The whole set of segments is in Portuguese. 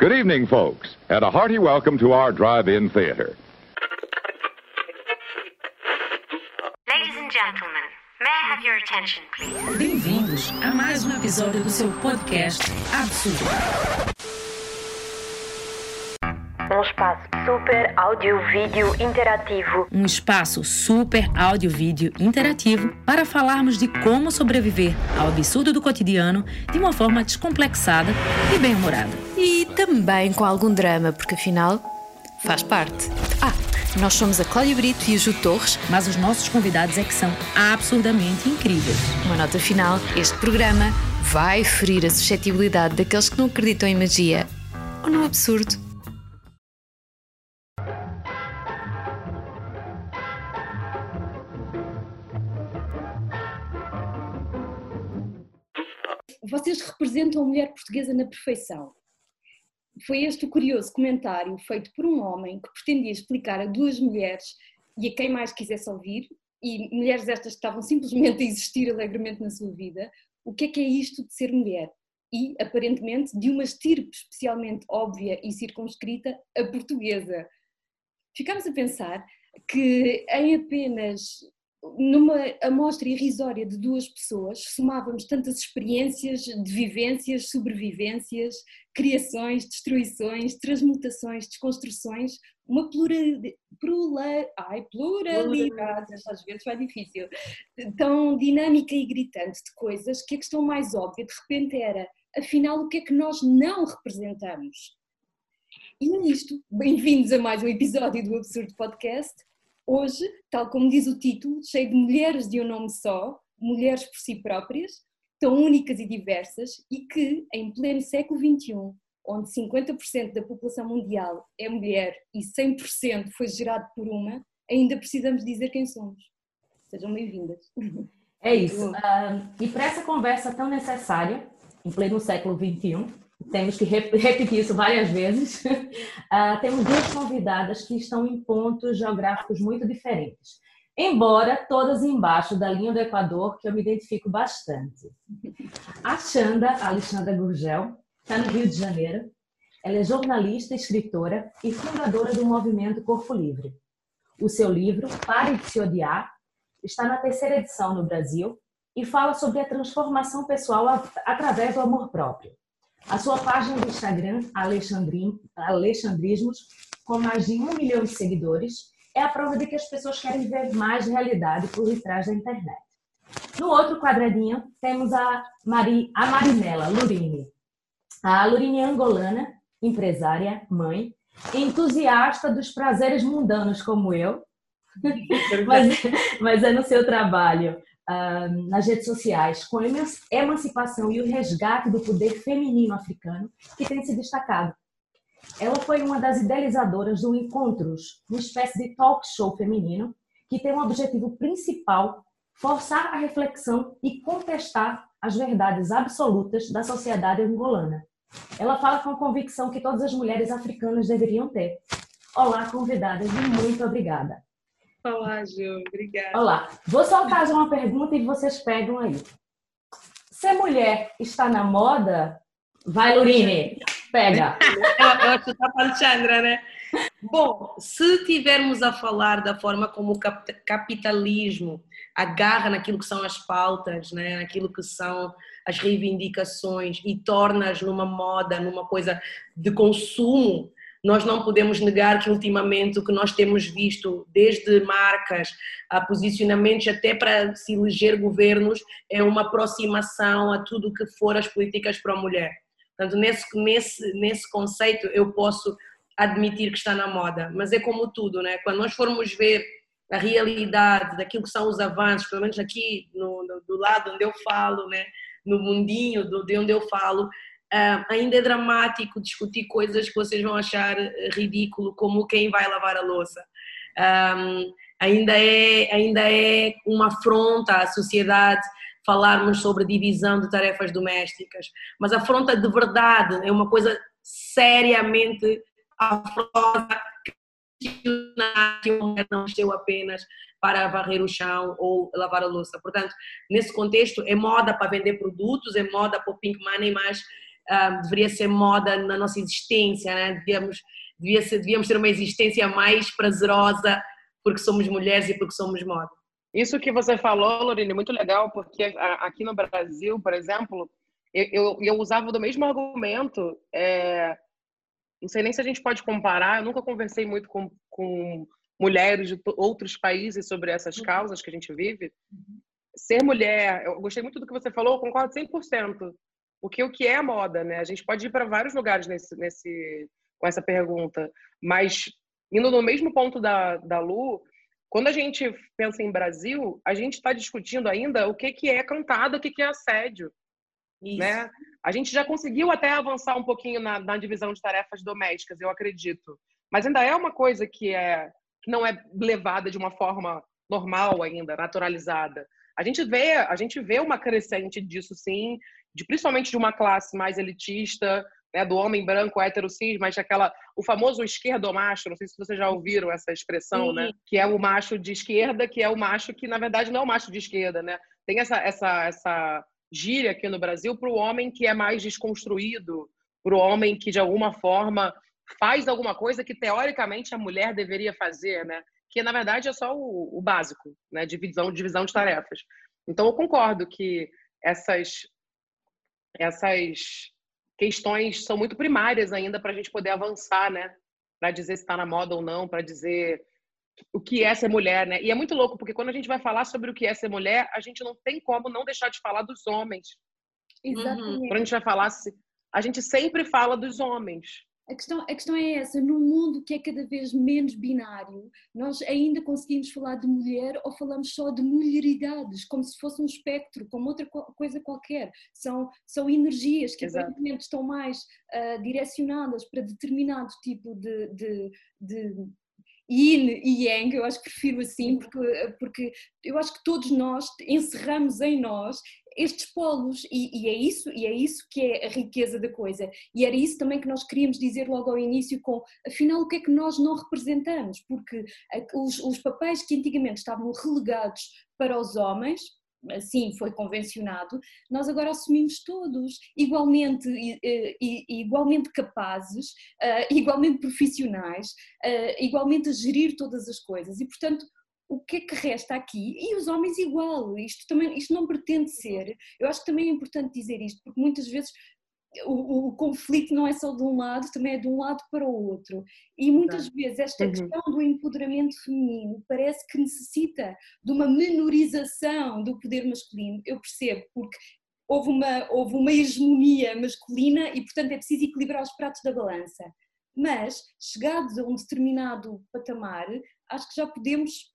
Good evening, folks, and a hearty welcome to our drive-in theater. Ladies and gentlemen, may I have your attention, please? Bem-vindos a mais um episódio do seu podcast Absurdo. Um espaço super áudio-vídeo interativo. Um espaço super áudio-vídeo interativo para falarmos de como sobreviver ao absurdo do cotidiano de uma forma descomplexada e bem-humorada. E também com algum drama, porque afinal faz parte. Ah, nós somos a Cláudia Brito e a Ju Torres. Mas os nossos convidados é que são absurdamente incríveis. Uma nota final: este programa vai ferir a suscetibilidade daqueles que não acreditam em magia ou no absurdo. vocês representam a mulher portuguesa na perfeição. Foi este o curioso comentário feito por um homem que pretendia explicar a duas mulheres e a quem mais quisesse ouvir, e mulheres estas que estavam simplesmente a existir alegremente na sua vida, o que é que é isto de ser mulher? E, aparentemente, de uma estirpe especialmente óbvia e circunscrita, a portuguesa. Ficámos a pensar que em apenas numa amostra irrisória de duas pessoas, somávamos tantas experiências de vivências, sobrevivências, criações, destruições, transmutações, desconstruções, uma pluralidade, ai, pluralidade, às vezes vai difícil, tão dinâmica e gritante de coisas que a questão mais óbvia de repente era, afinal, o que é que nós não representamos? E é isto, bem-vindos a mais um episódio do Absurdo Podcast. Hoje, tal como diz o título, cheio de mulheres de um nome só, mulheres por si próprias, tão únicas e diversas e que, em pleno século XXI, onde 50% da população mundial é mulher e 100% foi gerado por uma, ainda precisamos dizer quem somos. Sejam bem-vindas. É isso. Uh, e para essa conversa tão necessária, em pleno século XXI, temos que repetir isso várias vezes. Uh, temos duas convidadas que estão em pontos geográficos muito diferentes, embora todas embaixo da linha do Equador, que eu me identifico bastante. A Xanda, Alexandra Gurgel, está no Rio de Janeiro. Ela é jornalista, escritora e fundadora do movimento Corpo Livre. O seu livro, Pare de se Odiar, está na terceira edição no Brasil e fala sobre a transformação pessoal através do amor próprio. A sua página do Instagram, Alexandrismos, com mais de um milhão de seguidores, é a prova de que as pessoas querem ver mais realidade por detrás da internet. No outro quadradinho, temos a, Mari, a Marinela Lurini. A Lurini é angolana, empresária, mãe, entusiasta dos prazeres mundanos como eu, mas, mas é no seu trabalho nas redes sociais com a emancipação e o resgate do poder feminino africano que tem se destacado. Ela foi uma das idealizadoras do Encontros, uma espécie de talk show feminino que tem um objetivo principal forçar a reflexão e contestar as verdades absolutas da sociedade angolana. Ela fala com convicção que todas as mulheres africanas deveriam ter. Olá, convidadas, e muito obrigada. Olá, Ju, obrigada. Olá, vou soltar já uma pergunta e vocês pegam aí. Ser mulher está na moda? Vai, Lurine, pega. eu acho que está para Alexandra, né? Bom, se tivermos a falar da forma como o capitalismo agarra naquilo que são as pautas, né, naquilo que são as reivindicações e torna-as numa moda, numa coisa de consumo, nós não podemos negar que ultimamente o que nós temos visto, desde marcas a posicionamentos até para se eleger governos, é uma aproximação a tudo que for as políticas para a mulher. Portanto, nesse, nesse, nesse conceito eu posso admitir que está na moda, mas é como tudo, né? Quando nós formos ver a realidade daquilo que são os avanços, pelo menos aqui no, no do lado onde eu falo, né? No mundinho do, de onde eu falo, Uh, ainda é dramático discutir coisas que vocês vão achar eh, ridículo, como quem vai lavar a louça. Um, ainda, é, ainda é uma afronta à sociedade falarmos sobre divisão de tarefas domésticas, mas afronta de verdade, é uma coisa seriamente afronta que uma mulher não nasceu apenas para varrer o chão ou lavar a louça. Portanto, nesse contexto, é moda para vender produtos, é moda para o pink money, mas uh, deveria ser moda na nossa existência, né? devíamos, devia ser, devíamos ter uma existência mais prazerosa porque somos mulheres e porque somos moda. Isso que você falou, Lorine, é muito legal, porque aqui no Brasil, por exemplo, eu, eu, eu usava do mesmo argumento. É, não sei nem se a gente pode comparar, eu nunca conversei muito com, com mulheres de outros países sobre essas uhum. causas que a gente vive. Ser mulher, eu gostei muito do que você falou, eu concordo 100%. Porque o que é moda, né? A gente pode ir para vários lugares nesse, nesse, com essa pergunta, mas indo no mesmo ponto da, da Lu, quando a gente pensa em Brasil, a gente está discutindo ainda o que, que é cantado, o que, que é assédio. Né? A gente já conseguiu até avançar um pouquinho na, na, divisão de tarefas domésticas, eu acredito. Mas ainda é uma coisa que, é, que não é levada de uma forma normal ainda, naturalizada. A gente vê, a gente vê uma crescente disso, sim, de principalmente de uma classe mais elitista, né, do homem branco hétero cis, mas aquela o famoso esquerdo macho, não sei se vocês já ouviram essa expressão, né, que é o macho de esquerda, que é o macho que na verdade não é o macho de esquerda, né? Tem essa essa essa gíria aqui no Brasil para o homem que é mais desconstruído, para o homem que de alguma forma faz alguma coisa que teoricamente a mulher deveria fazer, né? Que na verdade é só o, o básico, né? Divisão divisão de tarefas. Então eu concordo que essas essas questões são muito primárias ainda para a gente poder avançar, né? Para dizer se está na moda ou não, para dizer o que é ser mulher, né? E é muito louco, porque quando a gente vai falar sobre o que é ser mulher, a gente não tem como não deixar de falar dos homens. Exatamente. Quando a gente vai falar, a gente sempre fala dos homens. A questão, a questão é essa, num mundo que é cada vez menos binário, nós ainda conseguimos falar de mulher ou falamos só de mulheridades, como se fosse um espectro, como outra coisa qualquer. São, são energias que aparentemente estão mais uh, direcionadas para determinado tipo de, de, de yin e yang, eu acho que prefiro assim, porque, porque eu acho que todos nós encerramos em nós estes polos. E, e, é isso e é isso que é a riqueza da coisa. E era isso também que nós queríamos dizer logo ao início com afinal o que é que nós não representamos? Porque os, os papéis que antigamente estavam relegados para os homens assim foi convencionado, nós agora assumimos todos igualmente, igualmente capazes, ah, igualmente profissionais, ah, igualmente a gerir todas as coisas. E portanto o que é que resta aqui? E os homens igual, isto, também, isto não pretende ser, eu acho que também é importante dizer isto, porque muitas vezes o, o, conflito não é só de um lado, também é de um lado para o outro. E muitas vezes esta uhum. questão do empoderamento feminino parece que necessita de uma menorização do poder masculino. Eu percebo, porque houve uma, houve uma hegemonia masculina e, portanto, é preciso equilibrar os pratos da balança. Mas, chegados a um determinado patamar, acho que já podemos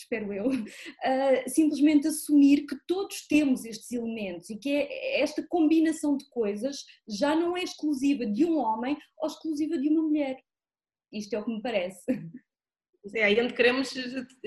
espero eu, uh, simplesmente assumir que todos temos estes elementos e que é, esta combinação de coisas já não é exclusiva de um homem ou exclusiva de uma mulher. Isto é o que me parece. É aí onde queremos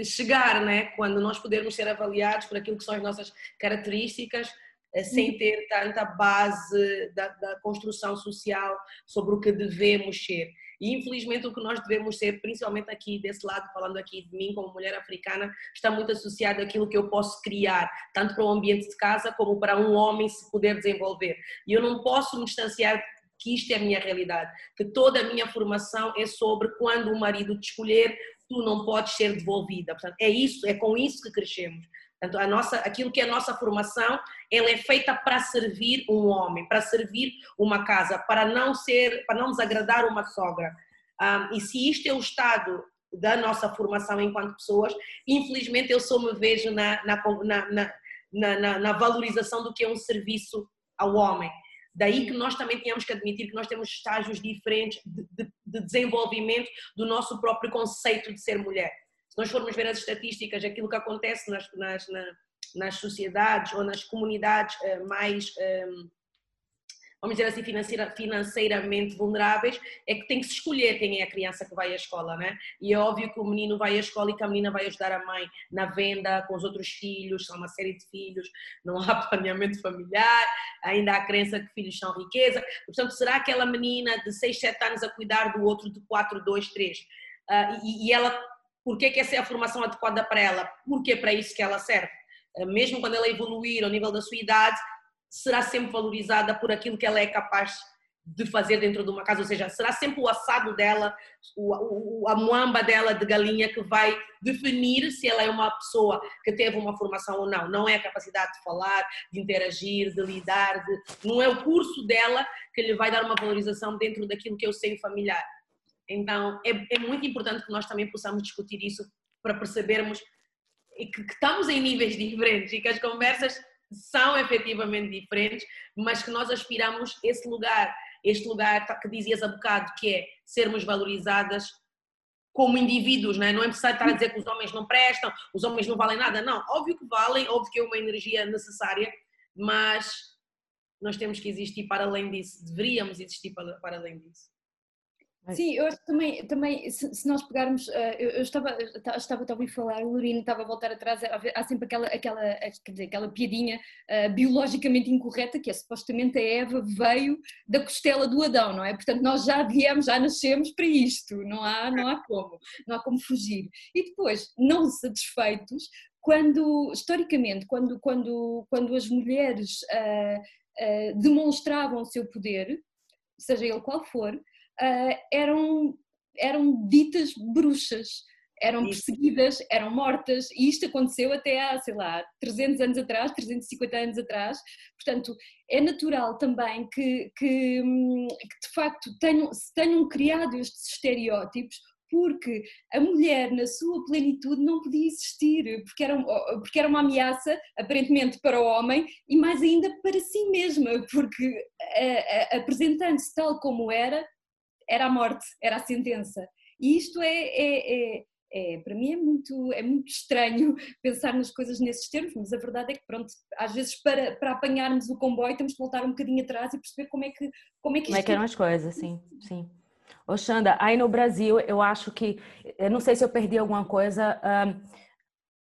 chegar, né? quando nós pudermos ser avaliados por aquilo que são as nossas características, eh, sem uhum. ter tanta base da, da construção social sobre o que devemos ser. E infelizmente o que nós devemos ser, principalmente aqui desse lado, falando aqui de mim como mulher africana, está muito associado àquilo que eu posso criar, tanto para o ambiente de casa como para um homem se poder desenvolver. E eu não posso me distanciar que isto é a minha realidade, que toda a minha formação é sobre quando o marido te escolher, tu não podes ser devolvida. Portanto, é isso, é com isso que crescemos. Portanto, a nossa, aquilo que é a nossa formação, ela é feita para servir um homem, para servir uma casa, para não ser, para não desagradar uma sogra. Um, e se isto é o estado da nossa formação enquanto pessoas, infelizmente eu só me vejo na, na, na, na, na valorização do que é um serviço ao homem. Daí que nós também tínhamos que admitir que nós temos estágios diferentes de, de, de desenvolvimento do nosso próprio conceito de ser mulher. Se nós formos ver as estatísticas, aquilo que acontece nas, nas, nas sociedades ou nas comunidades eh, mais, eh, vamos dizer assim, financeira, financeiramente vulneráveis, é que tem que se escolher quem é a criança que vai à escola, né? E é óbvio que o menino vai à escola e que a menina vai ajudar a mãe na venda, com os outros filhos, são uma série de filhos, não há planeamento familiar, ainda há a crença que filhos são riqueza. Portanto, será aquela menina de 6, 7 anos a cuidar do outro de 4, 2, 3? Uh, e, e ela por que, que essa é a formação adequada para ela? Porque é para isso que ela serve. Eh, mesmo quando ela evoluir ao nível da sua idade, será sempre valorizada por aquilo que ela é capaz de fazer dentro de uma casa, ou seja, será sempre o assado dela, o, o, a moamba dela de galinha que vai definir se ela é uma pessoa que teve uma formação ou não. Não é a capacidade de falar, de interagir, de lidar, de, não é o curso dela que lhe vai dar uma valorização dentro daquilo que é o seio familiar. Então, é, é muito importante que nós também possamos discutir isso para percebermos que, que estamos em níveis diferentes e que as conversas são efetivamente diferentes, mas que nós aspiramos esse lugar este lugar que dizias há bocado, que é sermos valorizadas como indivíduos, não é? Não é necessário estar a dizer que os homens não prestam, os homens não valem nada, não. Óbvio que valem, óbvio que é uma energia necessária, mas nós temos que existir para além disso, deveríamos existir para, para além disso. Sim, eu acho que também, também se, se nós pegarmos, uh, eu, eu, estava, estava a ouvir falar, o Lorino estava a voltar atrás, há sempre aquela, aquela, quer dizer, aquela piadinha uh, biologicamente incorreta, que é supostamente a Eva veio da costela do Adão, não é? Portanto, nós já viemos, já nascemos para isto, não há, não há como, não há como fugir. E depois, não satisfeitos, quando, historicamente, quando, quando, quando as mulheres uh, demonstravam o seu poder, seja ele qual for, uh, eram, eram ditas bruxas, eram perseguidas, eram mortas, e isto aconteceu até há, sei lá, 300 anos atrás, 350 anos atrás. Portanto, é natural também que, que, que de facto tenham, se tenham criado estes estereótipos, porque a mulher na sua plenitude não podia existir, porque era, porque era uma ameaça, aparentemente, para o homem e mais ainda para si mesma, porque apresentando-se tal como era, era a morte, era a sentença. E isto é, é, é, é, para mim é muito, é muito estranho pensar nas coisas nesses termos, mas a verdade é que, pronto, às vezes para, para apanharmos o comboio temos que voltar um bocadinho atrás e perceber como é que como é que, como é que eram as coisas, sim, sim. Ô Xanda, aí no Brasil eu acho que, eu não sei se eu perdi alguma coisa, um,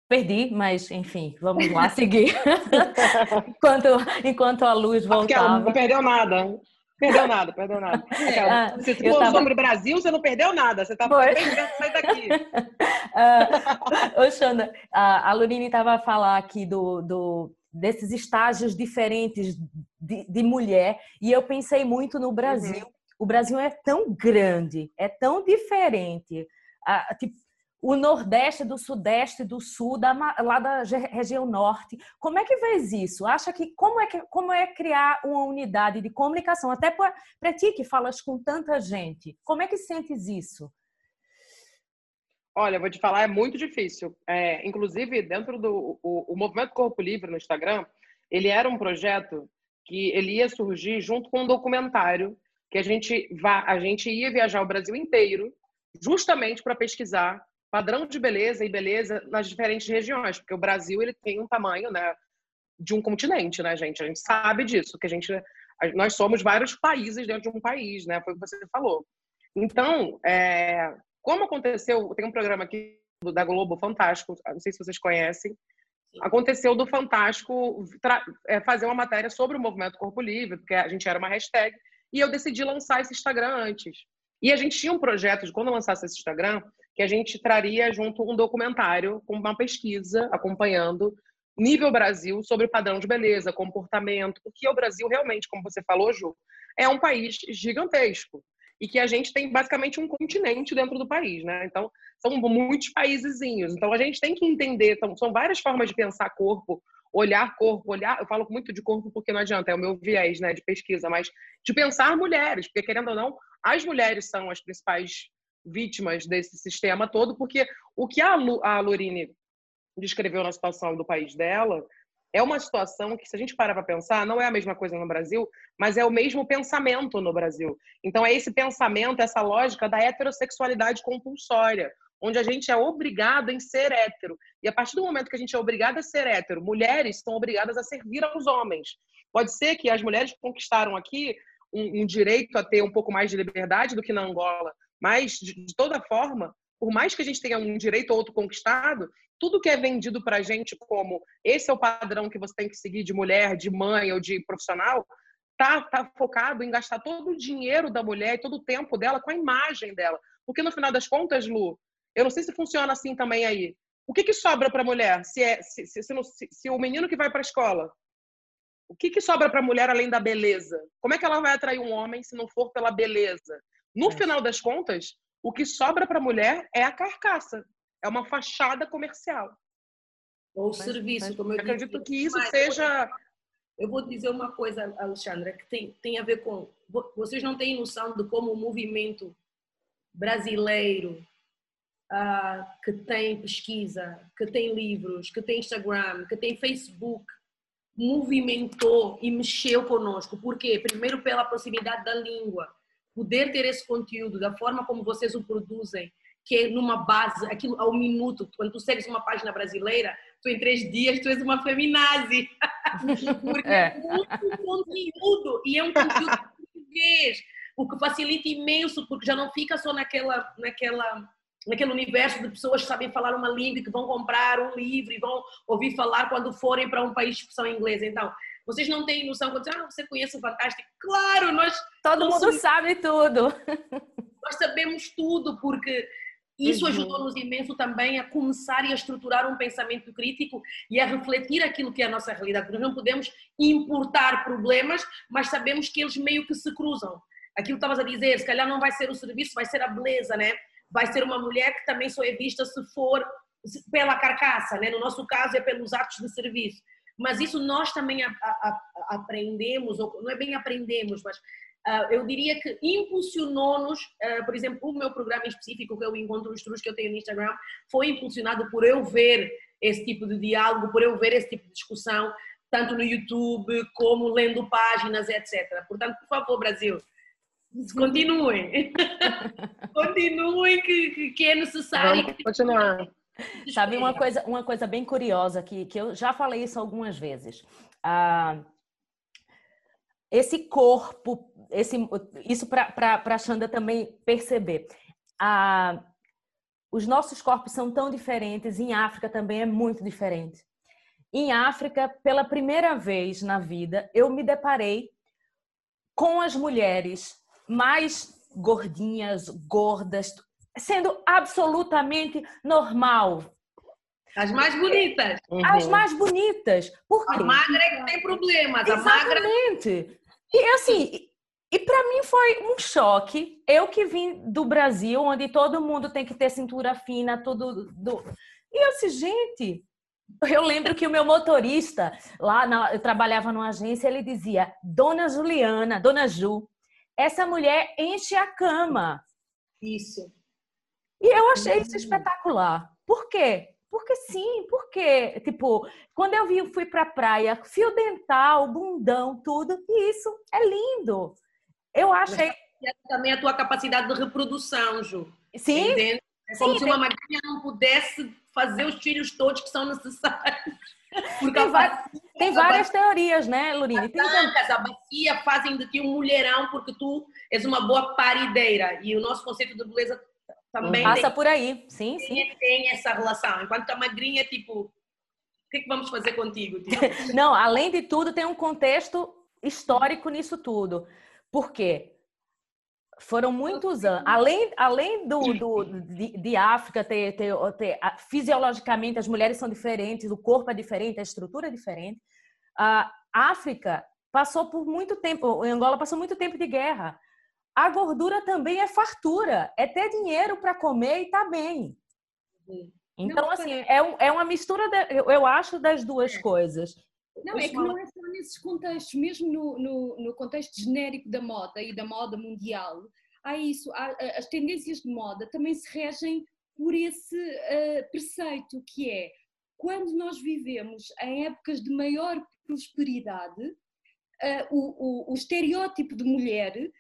perdi, mas enfim, vamos lá seguir. enquanto, enquanto a luz voltava. Não perdeu nada. Perdeu nada, perdeu nada. Ah, se você falou tava... sobre o Brasil, você não perdeu nada. Você está sai daqui. uh, ô, Xanda, a, a Lurine estava a falar aqui do, do, desses estágios diferentes de, de, mulher e eu pensei muito no Brasil. Uhum. O Brasil é tão grande, é tão diferente. Ah, tipo, o Nordeste do Sudeste do Sul, da, lá da região Norte. Como é que vês isso? Acha que como é, que, como é criar uma unidade de comunicação? Até para ti que falas com tanta gente. Como é que sentes isso? Olha, vou te falar, é muito difícil. É, inclusive, dentro do o, o Movimento Corpo Livre no Instagram, ele era um projeto que ele ia surgir junto com um documentário que a gente, vá, a gente ia viajar o Brasil inteiro justamente para pesquisar padrão de beleza e beleza nas diferentes regiões, porque o Brasil ele tem um tamanho, né, de um continente, né, gente? A gente sabe disso, que a gente nós somos vários países dentro de um país, né? Foi o que você falou. Então, é, como aconteceu, tem um programa aqui da Globo Fantástico, não sei se vocês conhecem, aconteceu do Fantástico é, fazer uma matéria sobre o movimento Corpo Livre, porque a gente era uma hashtag, e eu decidi lançar esse Instagram antes. E a gente tinha um projeto de quando lançasse esse Instagram, que a gente traria junto um documentário com uma pesquisa acompanhando nível Brasil sobre o padrão de beleza, comportamento, porque o Brasil realmente, como você falou, Ju, é um país gigantesco e que a gente tem basicamente um continente dentro do país, né? Então, são muitos paísezinhos. Então, a gente tem que entender, então, são várias formas de pensar corpo, olhar corpo, olhar, eu falo muito de corpo porque não adianta, é o meu viés, né, de pesquisa, mas de pensar mulheres, porque querendo ou não, as mulheres são as principais vítimas desse sistema todo, porque o que a, Lu, a Lorine descreveu na situação do país dela é uma situação que, se a gente parar para pensar, não é a mesma coisa no Brasil, mas é o mesmo pensamento no Brasil. Então, é esse pensamento, essa lógica da heterossexualidade compulsória, onde a gente é obrigado em ser hétero. E a partir do momento que a gente é obrigado a ser hétero, mulheres são obrigadas a servir aos homens. Pode ser que as mulheres conquistaram aqui um, um direito a ter um pouco mais de liberdade do que na Angola, mas, de, toda forma, por mais que a gente tenha um direito ou outro conquistado, tudo que é vendido para a gente como esse é o padrão que você tem que seguir de mulher, de mãe ou de profissional, tá, tá focado em gastar todo o dinheiro da mulher e todo o tempo dela com a imagem dela. Porque no final das contas, Lu, eu não sei se funciona assim também aí. O que, que sobra para a mulher se, é, se, se, se, se, o menino que vai para a escola O que, que sobra para a mulher além da beleza? Como é que ela vai atrair um homem se não for pela beleza? No é. final das contas, o que sobra para a mulher é a carcaça, é uma fachada comercial. Ou serviço, mas, como eu, eu acredito que isso seja. Eu vou dizer uma coisa, Alexandra, que tem, tem a ver com. Vocês não têm noção de como o movimento brasileiro uh, que tem pesquisa, que tem livros, que tem Instagram, que tem Facebook, movimentou e mexeu conosco. Por quê? Primeiro, pela proximidade da língua. Poder ter esse conteúdo, da forma como vocês o produzem, que é numa base, aquilo ao minuto. Quando tu segues uma página brasileira, tu em três dias tu és uma feminazi. Porque é. é muito conteúdo e é um conteúdo português, o que facilita imenso, porque já não fica só naquela, naquela naquele universo de pessoas que sabem falar uma língua e que vão comprar um livro e vão ouvir falar quando forem para um país que são inglês. Então, vocês não têm noção quando dizem, ah, você conhece o Fantástico? Claro, nós... Todo mundo sabe tudo. Nós sabemos tudo, porque isso uhum. ajudou-nos imenso também a começar e a estruturar um pensamento crítico e a refletir aquilo que é a nossa realidade. Nós não podemos importar problemas, mas sabemos que eles meio que se cruzam. Aquilo que estavas a dizer, se calhar não vai ser o serviço, vai ser a beleza, né? Vai ser uma mulher que também só é vista se for pela carcaça, né? No nosso caso é pelos atos de serviço. Mas isso nós também a, a, a aprendemos, ou não é bem aprendemos, mas Uh, eu diria que impulsionou-nos, uh, por exemplo, o meu programa específico, que é o Encontro Estrus que eu tenho no Instagram, foi impulsionado por eu ver esse tipo de diálogo, por eu ver esse tipo de discussão, tanto no YouTube como lendo páginas, etc. Portanto, por favor, Brasil, continuem. continuem que, que é necessário. Vamos continuar. Sabe uma coisa, uma coisa bem curiosa que, que eu já falei isso algumas vezes. Uh, esse corpo, esse, isso para a Xanda também perceber. Ah, os nossos corpos são tão diferentes, em África também é muito diferente. Em África, pela primeira vez na vida, eu me deparei com as mulheres mais gordinhas, gordas, sendo absolutamente normal. As mais bonitas. As mais bonitas. Por quê? A magra é que tem problemas. Exatamente. A magra... E assim, e para mim foi um choque. Eu que vim do Brasil, onde todo mundo tem que ter cintura fina, tudo. Do... E eu disse, gente, eu lembro que o meu motorista, lá na, eu trabalhava numa agência, ele dizia: Dona Juliana, Dona Ju, essa mulher enche a cama. Isso. E eu achei isso espetacular. Por quê? Porque sim, porque, tipo, quando eu vi, fui pra praia, fio dental, bundão, tudo, e isso é lindo. Eu achei. É também a tua capacidade de reprodução, Ju. Sim. Entende? É como sim, se uma tem... não pudesse fazer os filhos todos que são necessários. Porque tem, a tem várias bacia, teorias, né, Lurine? As tancas, a bacia fazem de ti um mulherão porque tu és uma boa parideira. E o nosso conceito de beleza também passa tem, por aí, sim, sim. Tem essa relação. Enquanto a magrinha, tipo, o que, é que vamos fazer contigo? Tipo? Não, além de tudo, tem um contexto histórico nisso tudo. Por quê? Foram muitos anos. Além, além do, do de, de, África ter, ter, ter, fisiologicamente as mulheres são diferentes, o corpo é diferente, a estrutura é diferente. A África passou por muito tempo, Angola passou muito tempo de guerra a gordura também é fartura, é ter dinheiro para comer e tá bem. Uhum. Então, não, assim, é, é uma mistura, de, eu acho, das duas é. coisas. Não, é que não é só nesses contextos, mesmo no, no, no, contexto genérico da moda e da moda mundial, há isso, há, as tendências de moda também se regem por esse uh, preceito que é quando nós vivemos em épocas de maior prosperidade, uh, o, o, o estereótipo de mulher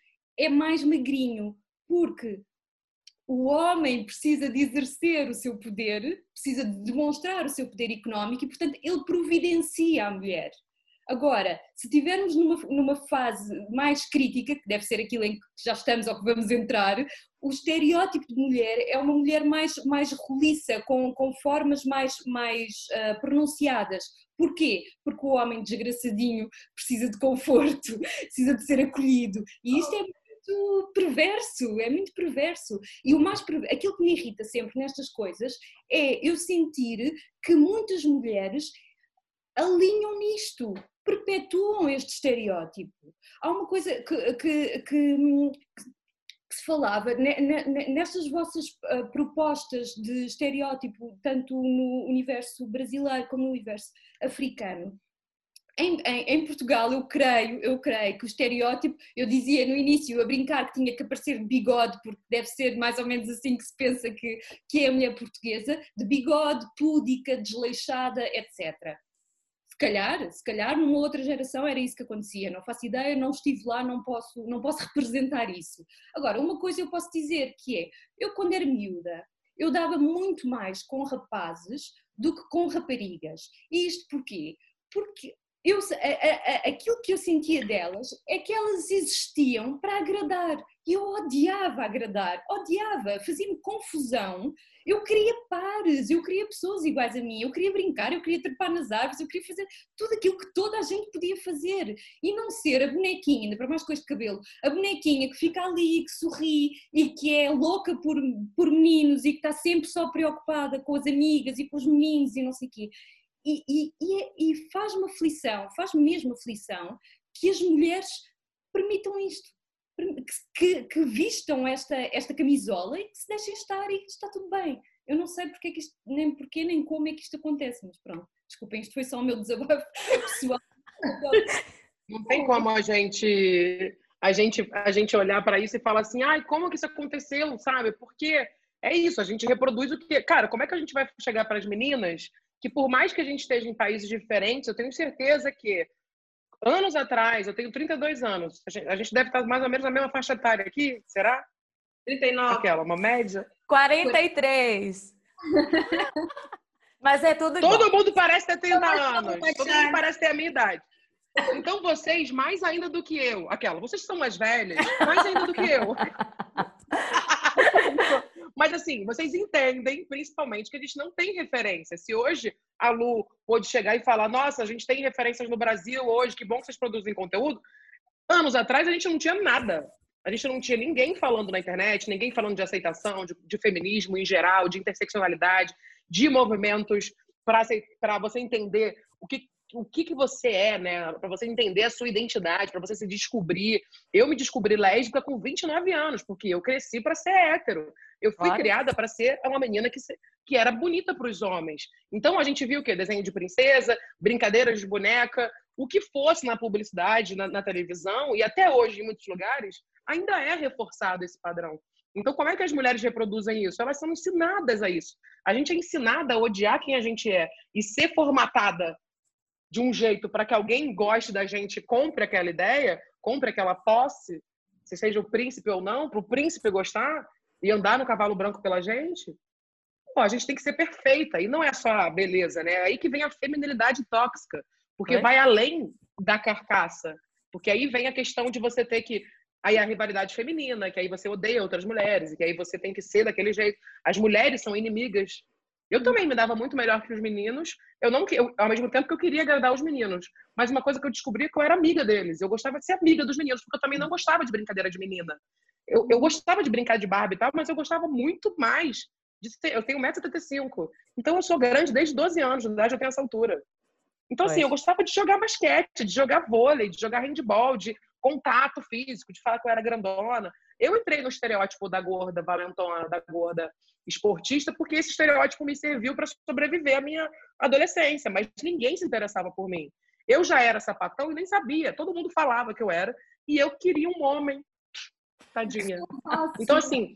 é mais magrinho, porque o homem precisa de exercer o seu poder, precisa de demonstrar o seu poder económico e, portanto, ele providencia a mulher. Agora, se estivermos numa, numa fase mais crítica, que deve ser aquilo em que já estamos ou que vamos entrar, o estereótipo de mulher é uma mulher mais, mais roliça, com, com formas mais, mais uh, pronunciadas. Porquê? Porque o homem desgraçadinho precisa de conforto, precisa de ser acolhido. E isto é muito perverso, é muito perverso. E o mais aquilo que me irrita sempre nestas coisas é eu sentir que muitas mulheres alinham nisto. perpetuam este estereótipo. Há uma coisa que, que, que, que se falava nestas vossas uh, propostas de estereótipo, tanto no universo brasileiro como no universo africano. Em, em, em, Portugal, eu creio, eu creio que o estereótipo, eu dizia no início a brincar que tinha que aparecer de bigode, porque deve ser mais ou menos assim que se pensa que, que é a mulher portuguesa, de bigode, púdica, desleixada, etc calhar, se calhar numa outra geração era isso que acontecia, não faço ideia, não estive lá, não posso, não posso representar isso. Agora, uma coisa eu posso dizer que é, eu quando era miúda, eu dava muito mais com rapazes do que com raparigas. E isto porquê? Porque eu, a, a, aquilo que eu sentia delas é que elas existiam para agradar. E eu odiava agradar, odiava, fazia-me confusão. Eu queria pares, eu queria pessoas iguais a mim, eu queria brincar, eu queria trepar nas árvores, eu queria fazer tudo aquilo que toda a gente podia fazer. E não ser a bonequinha, ainda para mais com este cabelo, a bonequinha que fica ali, que sorri e que é louca por, por meninos e que está sempre só preocupada com as amigas e com os meninos e não sei o quê. E, e, e, e faz-me aflição, faz-me mesmo aflição que as mulheres permitam isto, que, que, vistam esta, esta camisola e que se deixem estar e que está tudo bem. Eu não sei porque é isto, nem porquê nem como é que isto acontece, mas pronto, desculpem, isto foi só o meu desabafo pessoal. Não tem como a gente a gente a gente olhar para isso e falar assim, ai, como que isso aconteceu, sabe? Porque é isso, a gente reproduz o que, cara, como é que a gente vai chegar para as meninas que por mais que a gente esteja em países diferentes, eu tenho certeza que anos atrás, eu tenho 32 anos, a gente, a gente deve estar mais ou menos na mesma faixa etária aqui, será? 39. Aquela, uma média? 43. Mas é tudo Todo igual. mundo parece ter 30 anos. Todo mundo parece ter a minha idade. Então vocês, mais ainda do que eu, aquela, vocês são mais velhas, mais ainda do que eu. Mas assim, vocês entendem, principalmente, que a gente não tem referência. Se hoje a Lu pôde chegar e falar, nossa, a gente tem referências no Brasil hoje, que bom que vocês produzem conteúdo. Anos atrás a gente não tinha nada. A gente não tinha ninguém falando na internet, ninguém falando de aceitação, de, de feminismo em geral, de interseccionalidade, de movimentos para você entender o que, o que, que você é, né? Para você entender a sua identidade, para você se descobrir. Eu me descobri lésbica com 29 anos, porque eu cresci para ser hétero. Eu fui claro. criada para ser uma menina que, que era bonita para os homens. Então a gente viu o quê? Desenho de princesa, brincadeiras de boneca, o que fosse na publicidade, na, na televisão, e até hoje em muitos lugares, ainda é reforçado esse padrão. Então, como é que as mulheres reproduzem isso? Elas são ensinadas a isso. A gente é ensinada a odiar quem a gente é e ser formatada de um jeito para que alguém goste da gente, compre aquela ideia, compre aquela posse, se seja o príncipe ou não, para o príncipe gostar e andar no cavalo branco pela gente, pô, a gente tem que ser perfeita. E não é só a beleza, né? É aí que vem a feminilidade tóxica, porque é. vai além da carcaça. Porque aí vem a questão de você ter que aí a rivalidade feminina, que aí você odeia outras mulheres, e que aí você tem que ser daquele jeito. As mulheres são inimigas eu também me dava muito melhor que os meninos. Eu não, eu, ao mesmo tempo que eu queria agradar os meninos. Mas uma coisa que eu descobri é que eu era amiga deles. Eu gostava de ser amiga dos meninos, porque eu também não gostava de brincadeira de menina. Eu, eu gostava de brincar de Barbie e tal, mas eu gostava muito mais de ser. Eu tenho 1,75m. Então eu sou grande desde 12 anos, na verdade eu tenho essa altura. Então, assim, eu gostava de jogar basquete, de jogar vôlei, de jogar handball, de contato físico, de falar que eu era grandona. Eu entrei no estereótipo da gorda valentona, da gorda esportista, porque esse estereótipo me serviu para sobreviver à minha adolescência, mas ninguém se interessava por mim. Eu já era sapatão e nem sabia, todo mundo falava que eu era, e eu queria um homem. Tadinha. Então, assim,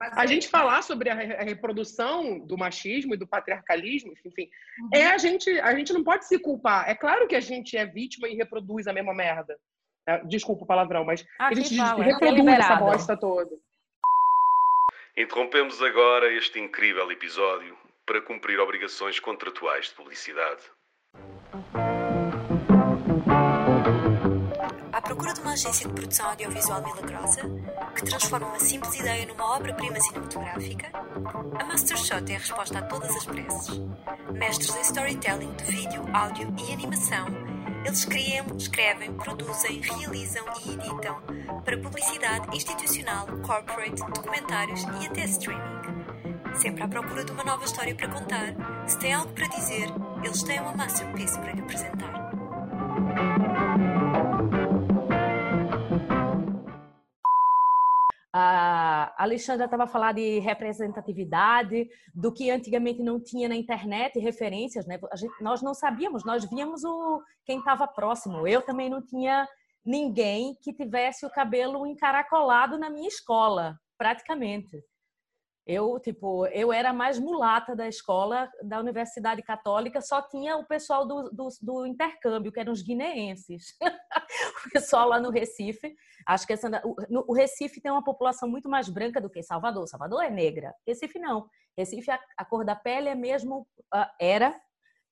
a gente falar sobre a reprodução do machismo e do patriarcalismo, enfim, uhum. é a gente, a gente não pode se culpar. É claro que a gente é vítima e reproduz a mesma merda. É, desculpa o palavrão, mas a gente fala, reproduz é essa bosta toda. Interrompemos agora este incrível episódio para cumprir obrigações contratuais de publicidade. À procura de uma agência de produção audiovisual milagrosa que transforma uma simples ideia numa obra-prima cinematográfica, a Mastershot é a resposta a todas as preces. Mestres em storytelling de vídeo, áudio e animação eles criam, escrevem, produzem, realizam e editam para publicidade institucional, corporate, documentários e até streaming. Sempre à procura de uma nova história para contar, se tem algo para dizer, eles têm uma masterpiece para lhe apresentar. A Alexandra estava falando de representatividade, do que antigamente não tinha na internet, referências, né? Gente, nós não sabíamos, nós víamos o quem estava próximo. Eu também não tinha ninguém que tivesse o cabelo encaracolado na minha escola, praticamente. Eu, tipo, eu era mais mulata da escola da Universidade Católica, só tinha o pessoal do, do, do intercâmbio, que eram os guineenses. o pessoal lá no Recife. Acho que essa, o, no, o, Recife tem uma população muito mais branca do que Salvador. Salvador é negra. Recife não. Recife, a, a cor da pele é mesmo, uh, era,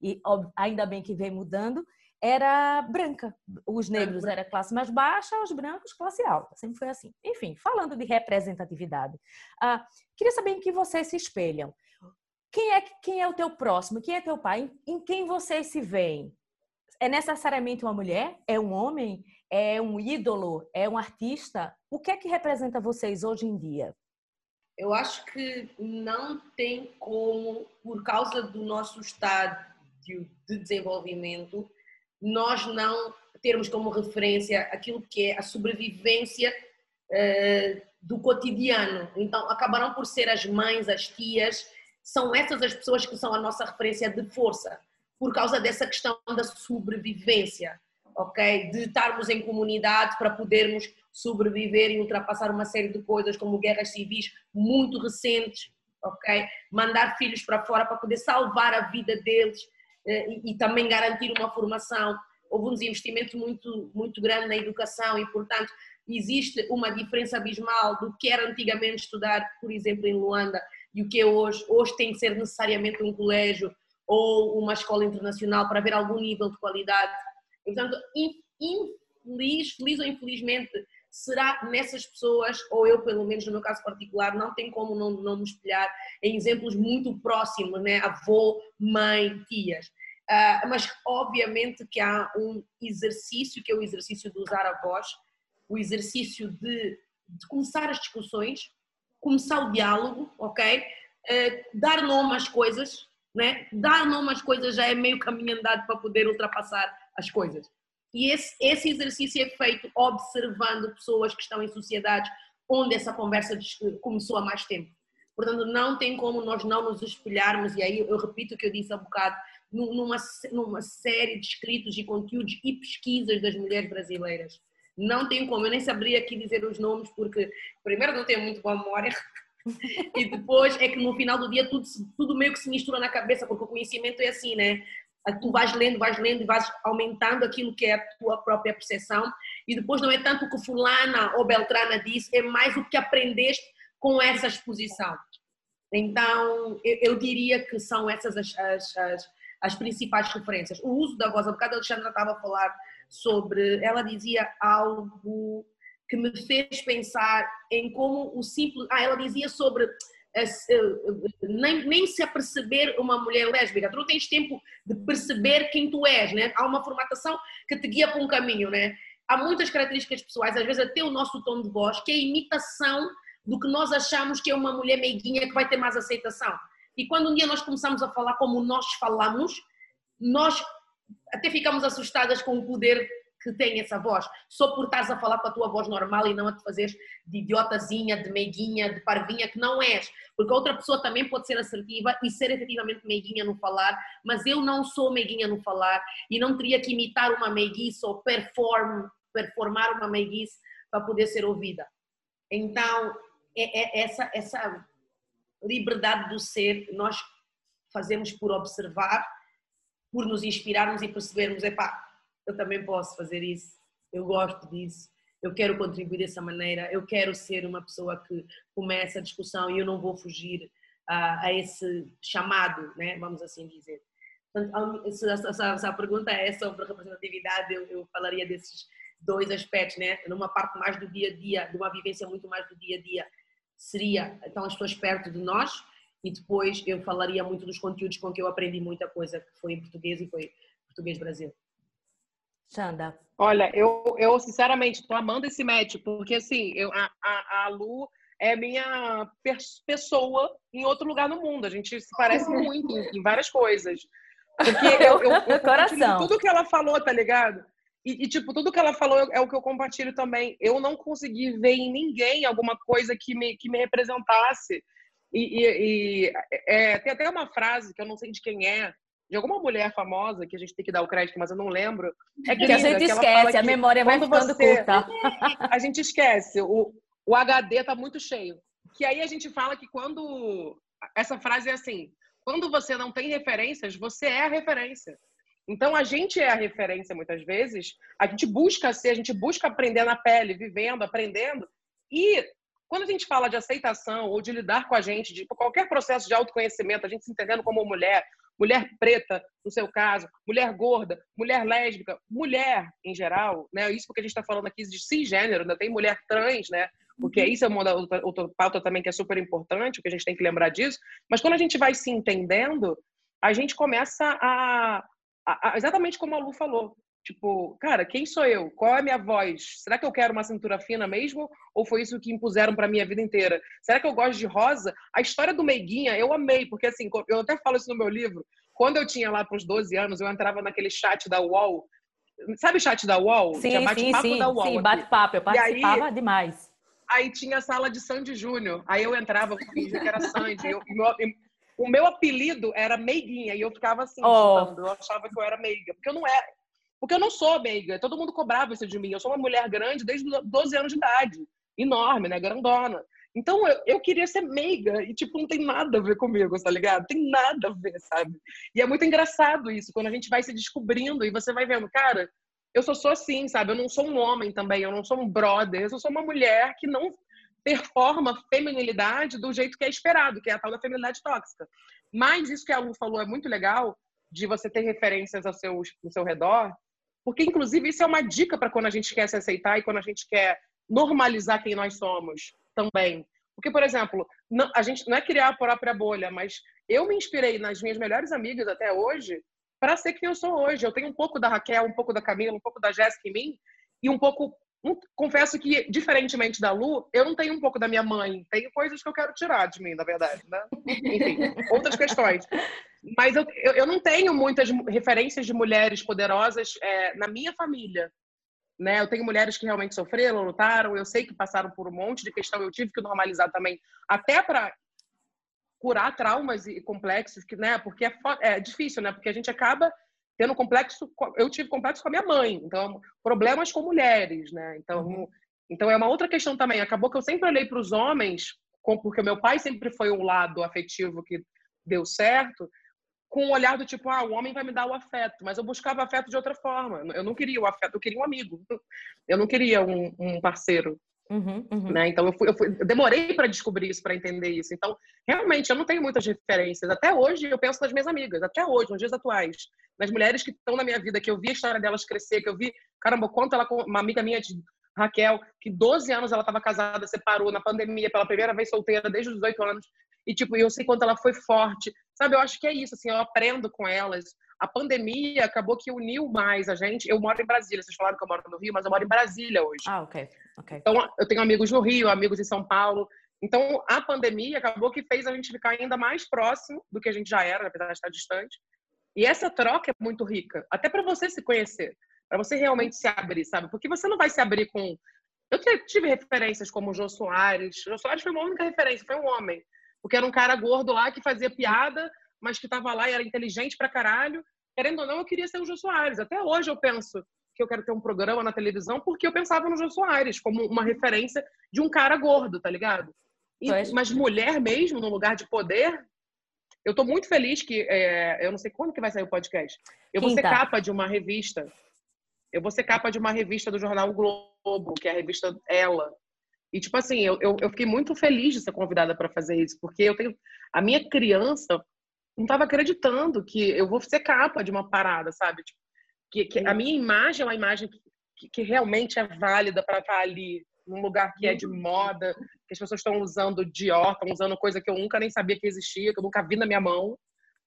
e ó, ainda bem que vem mudando, era branca. Os negros era classe mais baixa, os brancos classe alta. Sempre foi assim. Enfim, falando de representatividade, uh, queria saber em que vocês se espelham. Quem é, quem é o teu próximo? Quem é teu pai? Em, em quem vocês se veem? É necessariamente uma mulher? É um homem? É um ídolo? É um artista? O que é que representa vocês hoje em dia? Eu acho que não tem como, por causa do nosso estado de desenvolvimento, nós não termos como referência aquilo que é a sobrevivência uh, do cotidiano. Então, acabarão por ser as mães, as tias, são essas as pessoas que são a nossa referência de força, por causa dessa questão da sobrevivência, ok? De estarmos em comunidade para podermos sobreviver e ultrapassar uma série de coisas, como guerras civis muito recentes, ok? Mandar filhos para fora para poder salvar a vida deles e, e também garantir uma formação. Houve um desinvestimento muito, muito grande na educação e, portanto, existe uma diferença abismal do que era antigamente estudar, por exemplo, em Luanda e o que é hoje. Hoje tem que ser necessariamente um colégio ou uma escola internacional para haver algum nível de qualidade. Portanto, infeliz, feliz ou infelizmente, será nessas pessoas, ou eu pelo menos no meu caso particular, não tem como não, não me espelhar em exemplos muito próximos, né? avô, mãe, tias. Uh, mas obviamente que há um exercício que é o exercício de usar a voz, o exercício de, de começar as discussões, começar o diálogo, ok? Uh, dar nome às coisas, né? Dar nome às coisas já é meio caminho andado para poder ultrapassar as coisas. E esse, esse exercício é feito observando pessoas que estão em sociedades onde essa conversa começou há mais tempo. Portanto, não tem como nós não nos espelharmos, e aí eu repito o que eu disse há bocado, numa, numa série de escritos e conteúdos e pesquisas das mulheres brasileiras. Não tem como, eu nem saberia aqui dizer os nomes, porque primeiro não tenho muito boa memória, e depois é que no final do dia tudo, tudo meio que se mistura na cabeça, porque o conhecimento é assim, né? Tu vais lendo, vais lendo e vais aumentando aquilo que é a tua própria percepção, e depois não é tanto o que fulana ou beltrana disse, é mais o que aprendeste com essa exposição. Então, eu, eu diria que são essas as, as, as as principais referências. O uso da voz, há bocado a Alexandra estava a falar sobre, ela dizia algo que me fez pensar em como o simples, ah, ela dizia sobre eh, nem, nem se aperceber uma mulher lésbica, tu não tens tempo de perceber quem tu és, né? há uma formatação que te guia para um caminho, né? há muitas características pessoais, às vezes até o nosso tom de voz, que é imitação do que nós achamos que é uma mulher meiguinha que vai ter mais aceitação. E quando um dia nós começamos a falar como nós falamos, nós até ficamos assustadas com o poder que tem essa voz, só por estás a falar com a tua voz normal e não a te fazeres de idiotazinha, de meiguinha, de parvinha, que não és. Porque outra pessoa também pode ser assertiva e ser efetivamente meiguinha no falar, mas eu não sou meiguinha no falar e não teria que imitar uma meiguice ou perform, performar uma meiguice para poder ser ouvida. Então, é, é essa, essa liberdade do ser, nós fazemos por observar, por nos inspirarmos e percebermos, epá, eu também posso fazer isso, eu gosto disso, eu quero contribuir dessa maneira, eu quero ser uma pessoa que começa a discussão e eu não vou fugir a, a esse chamado, né? vamos assim dizer. se, a, se a pergunta é sobre representatividade, eu, eu falaria desses dois aspectos, né? numa parte mais do dia a dia, de uma vivência muito mais do dia a dia, seria então as pessoas perto de nós e depois eu falaria muito dos conteúdos com que eu aprendi muita coisa que foi em português e foi português Brasil. Xanda. Olha, eu, eu sinceramente estou amando esse match, porque assim, eu, a, a, a Lu é minha pessoa em outro lugar no mundo. A gente se parece muito em, em várias coisas. Porque eu, eu, eu Coração. tudo que ela falou, tá ligado? E, e, tipo, tudo que ela falou é o que eu compartilho também. Eu não consegui ver em ninguém alguma coisa que me, que me representasse. E, e, e é, tem até uma frase que eu não sei de quem é, de alguma mulher famosa, que a gente tem que dar o crédito, mas eu não lembro. É que, que a gente esquece, a memória vai ficando você, curta. A gente esquece, o, o HD tá muito cheio. Que aí a gente fala que quando. Essa frase é assim: quando você não tem referências, você é a referência. Então a gente é a referência muitas vezes, a gente busca ser, a gente busca aprender na pele, vivendo, aprendendo. E quando a gente fala de aceitação ou de lidar com a gente, de qualquer processo de autoconhecimento, a gente se entendendo como mulher, mulher preta, no seu caso, mulher gorda, mulher lésbica, mulher em geral, né? Isso porque a gente está falando aqui de cisgênero, ainda tem mulher trans, né? Porque isso é uma outra, outra pauta também que é super importante, que a gente tem que lembrar disso. Mas quando a gente vai se entendendo, a gente começa a, a, a exatamente como a Lu falou, Tipo, cara, quem sou eu? Qual é a minha voz? Será que eu quero uma cintura fina mesmo? Ou foi isso que impuseram para minha vida inteira? Será que eu gosto de rosa? A história do Meiguinha eu amei, porque assim, eu até falo isso no meu livro. Quando eu tinha lá para os 12 anos, eu entrava naquele chat da UOL. Sabe o chat da UOL? Sim, tinha bate-papo sim, da UOL. Sim, bate-papo. Eu participava aí, demais. Aí tinha a sala de Sandy Júnior. Aí eu entrava, fingia que era Sandy. Eu, meu, o meu apelido era Meiguinha. E eu ficava assim, oh. eu achava que eu era meiga. Porque eu não era porque eu não sou meiga. Todo mundo cobrava isso de mim. Eu sou uma mulher grande desde 12 anos de idade. Enorme, né? Grandona. Então eu, eu queria ser meiga e, tipo, não tem nada a ver comigo, tá ligado? Tem nada a ver, sabe? E é muito engraçado isso, quando a gente vai se descobrindo e você vai vendo, cara, eu só sou assim, sabe? Eu não sou um homem também, eu não sou um brother, eu sou uma mulher que não performa feminilidade do jeito que é esperado, que é a tal da feminilidade tóxica. Mas isso que a Lu falou é muito legal, de você ter referências ao seu, ao seu redor, porque, inclusive, isso é uma dica para quando a gente quer se aceitar e quando a gente quer normalizar quem nós somos também. Porque, por exemplo, não, a gente não é criar a própria bolha, mas eu me inspirei nas minhas melhores amigas até hoje para ser quem eu sou hoje. Eu tenho um pouco da Raquel, um pouco da Camila, um pouco da Jéssica em mim e um pouco confesso que, diferentemente da Lu, eu não tenho um pouco da minha mãe. Tenho coisas que eu quero tirar de mim, na verdade, né? Enfim, outras questões. Mas eu, eu, não tenho muitas referências de mulheres poderosas é, na minha família. Né? Eu tenho mulheres que realmente sofreram, lutaram, eu sei que passaram por um monte de questão, eu tive que normalizar também, até para curar traumas e complexos, que, né? Porque é, é difícil, né? Porque a gente acaba tendo complexo, eu tive complexo com a minha mãe, então problemas com mulheres, né? Então, uhum. então é uma outra questão também. Acabou que eu sempre olhei para os homens, porque meu pai sempre foi um lado afetivo que deu certo, com um olhar do tipo, ah, o homem vai me dar o afeto, mas eu buscava afeto de outra forma. Eu não queria o afeto, eu queria um amigo. Eu não queria um, um parceiro. Uhum, uhum. Né? Então eu, fui, eu, fui, eu demorei para descobrir isso, para entender isso. Então, realmente, eu não tenho muitas referências. Até hoje, eu penso nas minhas amigas, até hoje, nos dias atuais, nas mulheres que estão na minha vida, que eu vi a história delas crescer, que eu vi, caramba, quanto ela, uma amiga minha Raquel, que 12 anos ela estava casada, separou na pandemia, pela primeira vez solteira, desde os 18 anos, e tipo, eu sei quanto ela foi forte. Sabe, eu acho que é isso, assim, eu aprendo com elas. A pandemia acabou que uniu mais a gente. Eu moro em Brasília, vocês falaram que eu moro no Rio, mas eu moro em Brasília hoje. Ah, ok. okay. Então, eu tenho amigos no Rio, amigos em São Paulo. Então, a pandemia acabou que fez a gente ficar ainda mais próximo do que a gente já era, apesar de estar distante. E essa troca é muito rica, até para você se conhecer, para você realmente se abrir, sabe? Porque você não vai se abrir com. Eu tive referências como o Jô Soares. O Jô Soares foi uma única referência, foi um homem. Porque era um cara gordo lá que fazia piada, mas que estava lá e era inteligente pra caralho. Querendo ou não, eu queria ser o Jô Soares. Até hoje eu penso que eu quero ter um programa na televisão porque eu pensava no Jô Soares como uma referência de um cara gordo, tá ligado? E, mas mulher mesmo, no lugar de poder, eu tô muito feliz que é, eu não sei quando que vai sair o podcast. Eu Quinta. vou ser capa de uma revista. Eu vou ser capa de uma revista do jornal Globo, que é a revista Ela. E, tipo assim, eu, eu, eu fiquei muito feliz de ser convidada para fazer isso, porque eu tenho. A minha criança não estava acreditando que eu vou ser capa de uma parada, sabe? Tipo, que, que a minha imagem é uma imagem que, que realmente é válida para estar tá ali, num lugar que é de moda, que as pessoas estão usando Dior, estão usando coisa que eu nunca nem sabia que existia, que eu nunca vi na minha mão,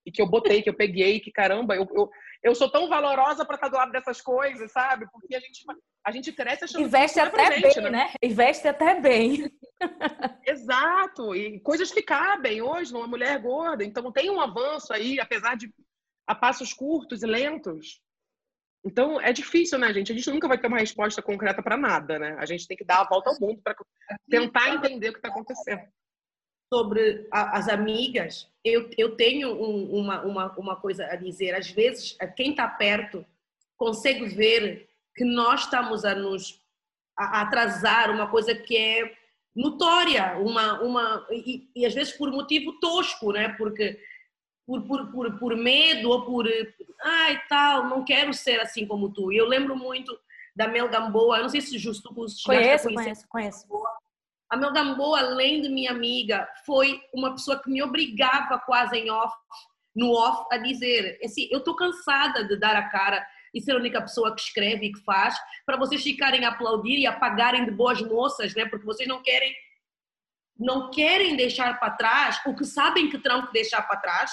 e que eu botei, que eu peguei, que caramba, eu, eu, eu sou tão valorosa para estar do lado dessas coisas, sabe? Porque a gente, a gente cresce achando Investe que até gente, bem, né? né? Investe até bem. Exato, e coisas que cabem hoje numa mulher gorda. Então tem um avanço aí, apesar de a passos curtos e lentos. Então é difícil, né, gente? A gente nunca vai ter uma resposta concreta para nada, né? A gente tem que dar a volta ao mundo para tentar entender o que está acontecendo. Sobre a, as amigas, eu, eu tenho um, uma, uma, uma coisa a dizer. Às vezes, quem está perto consegue ver que nós estamos a nos a atrasar uma coisa que é notória, uma, uma e, e, às vezes por motivo tosco, né? Porque por, por, por, por medo ou por ai tal, não quero ser assim como tu. E eu lembro muito da Mel Gamboa, eu não sei se justo conheço, conheço, conheço. A Mel Gamboa, além de minha amiga, foi uma pessoa que me obrigava quase em off, no off, a dizer assim, eu estou cansada de dar a cara e ser a única pessoa que escreve e que faz, para vocês ficarem a aplaudir e a pagarem de boas moças, né? Porque vocês não querem não querem deixar para trás o que sabem que terão que deixar para trás,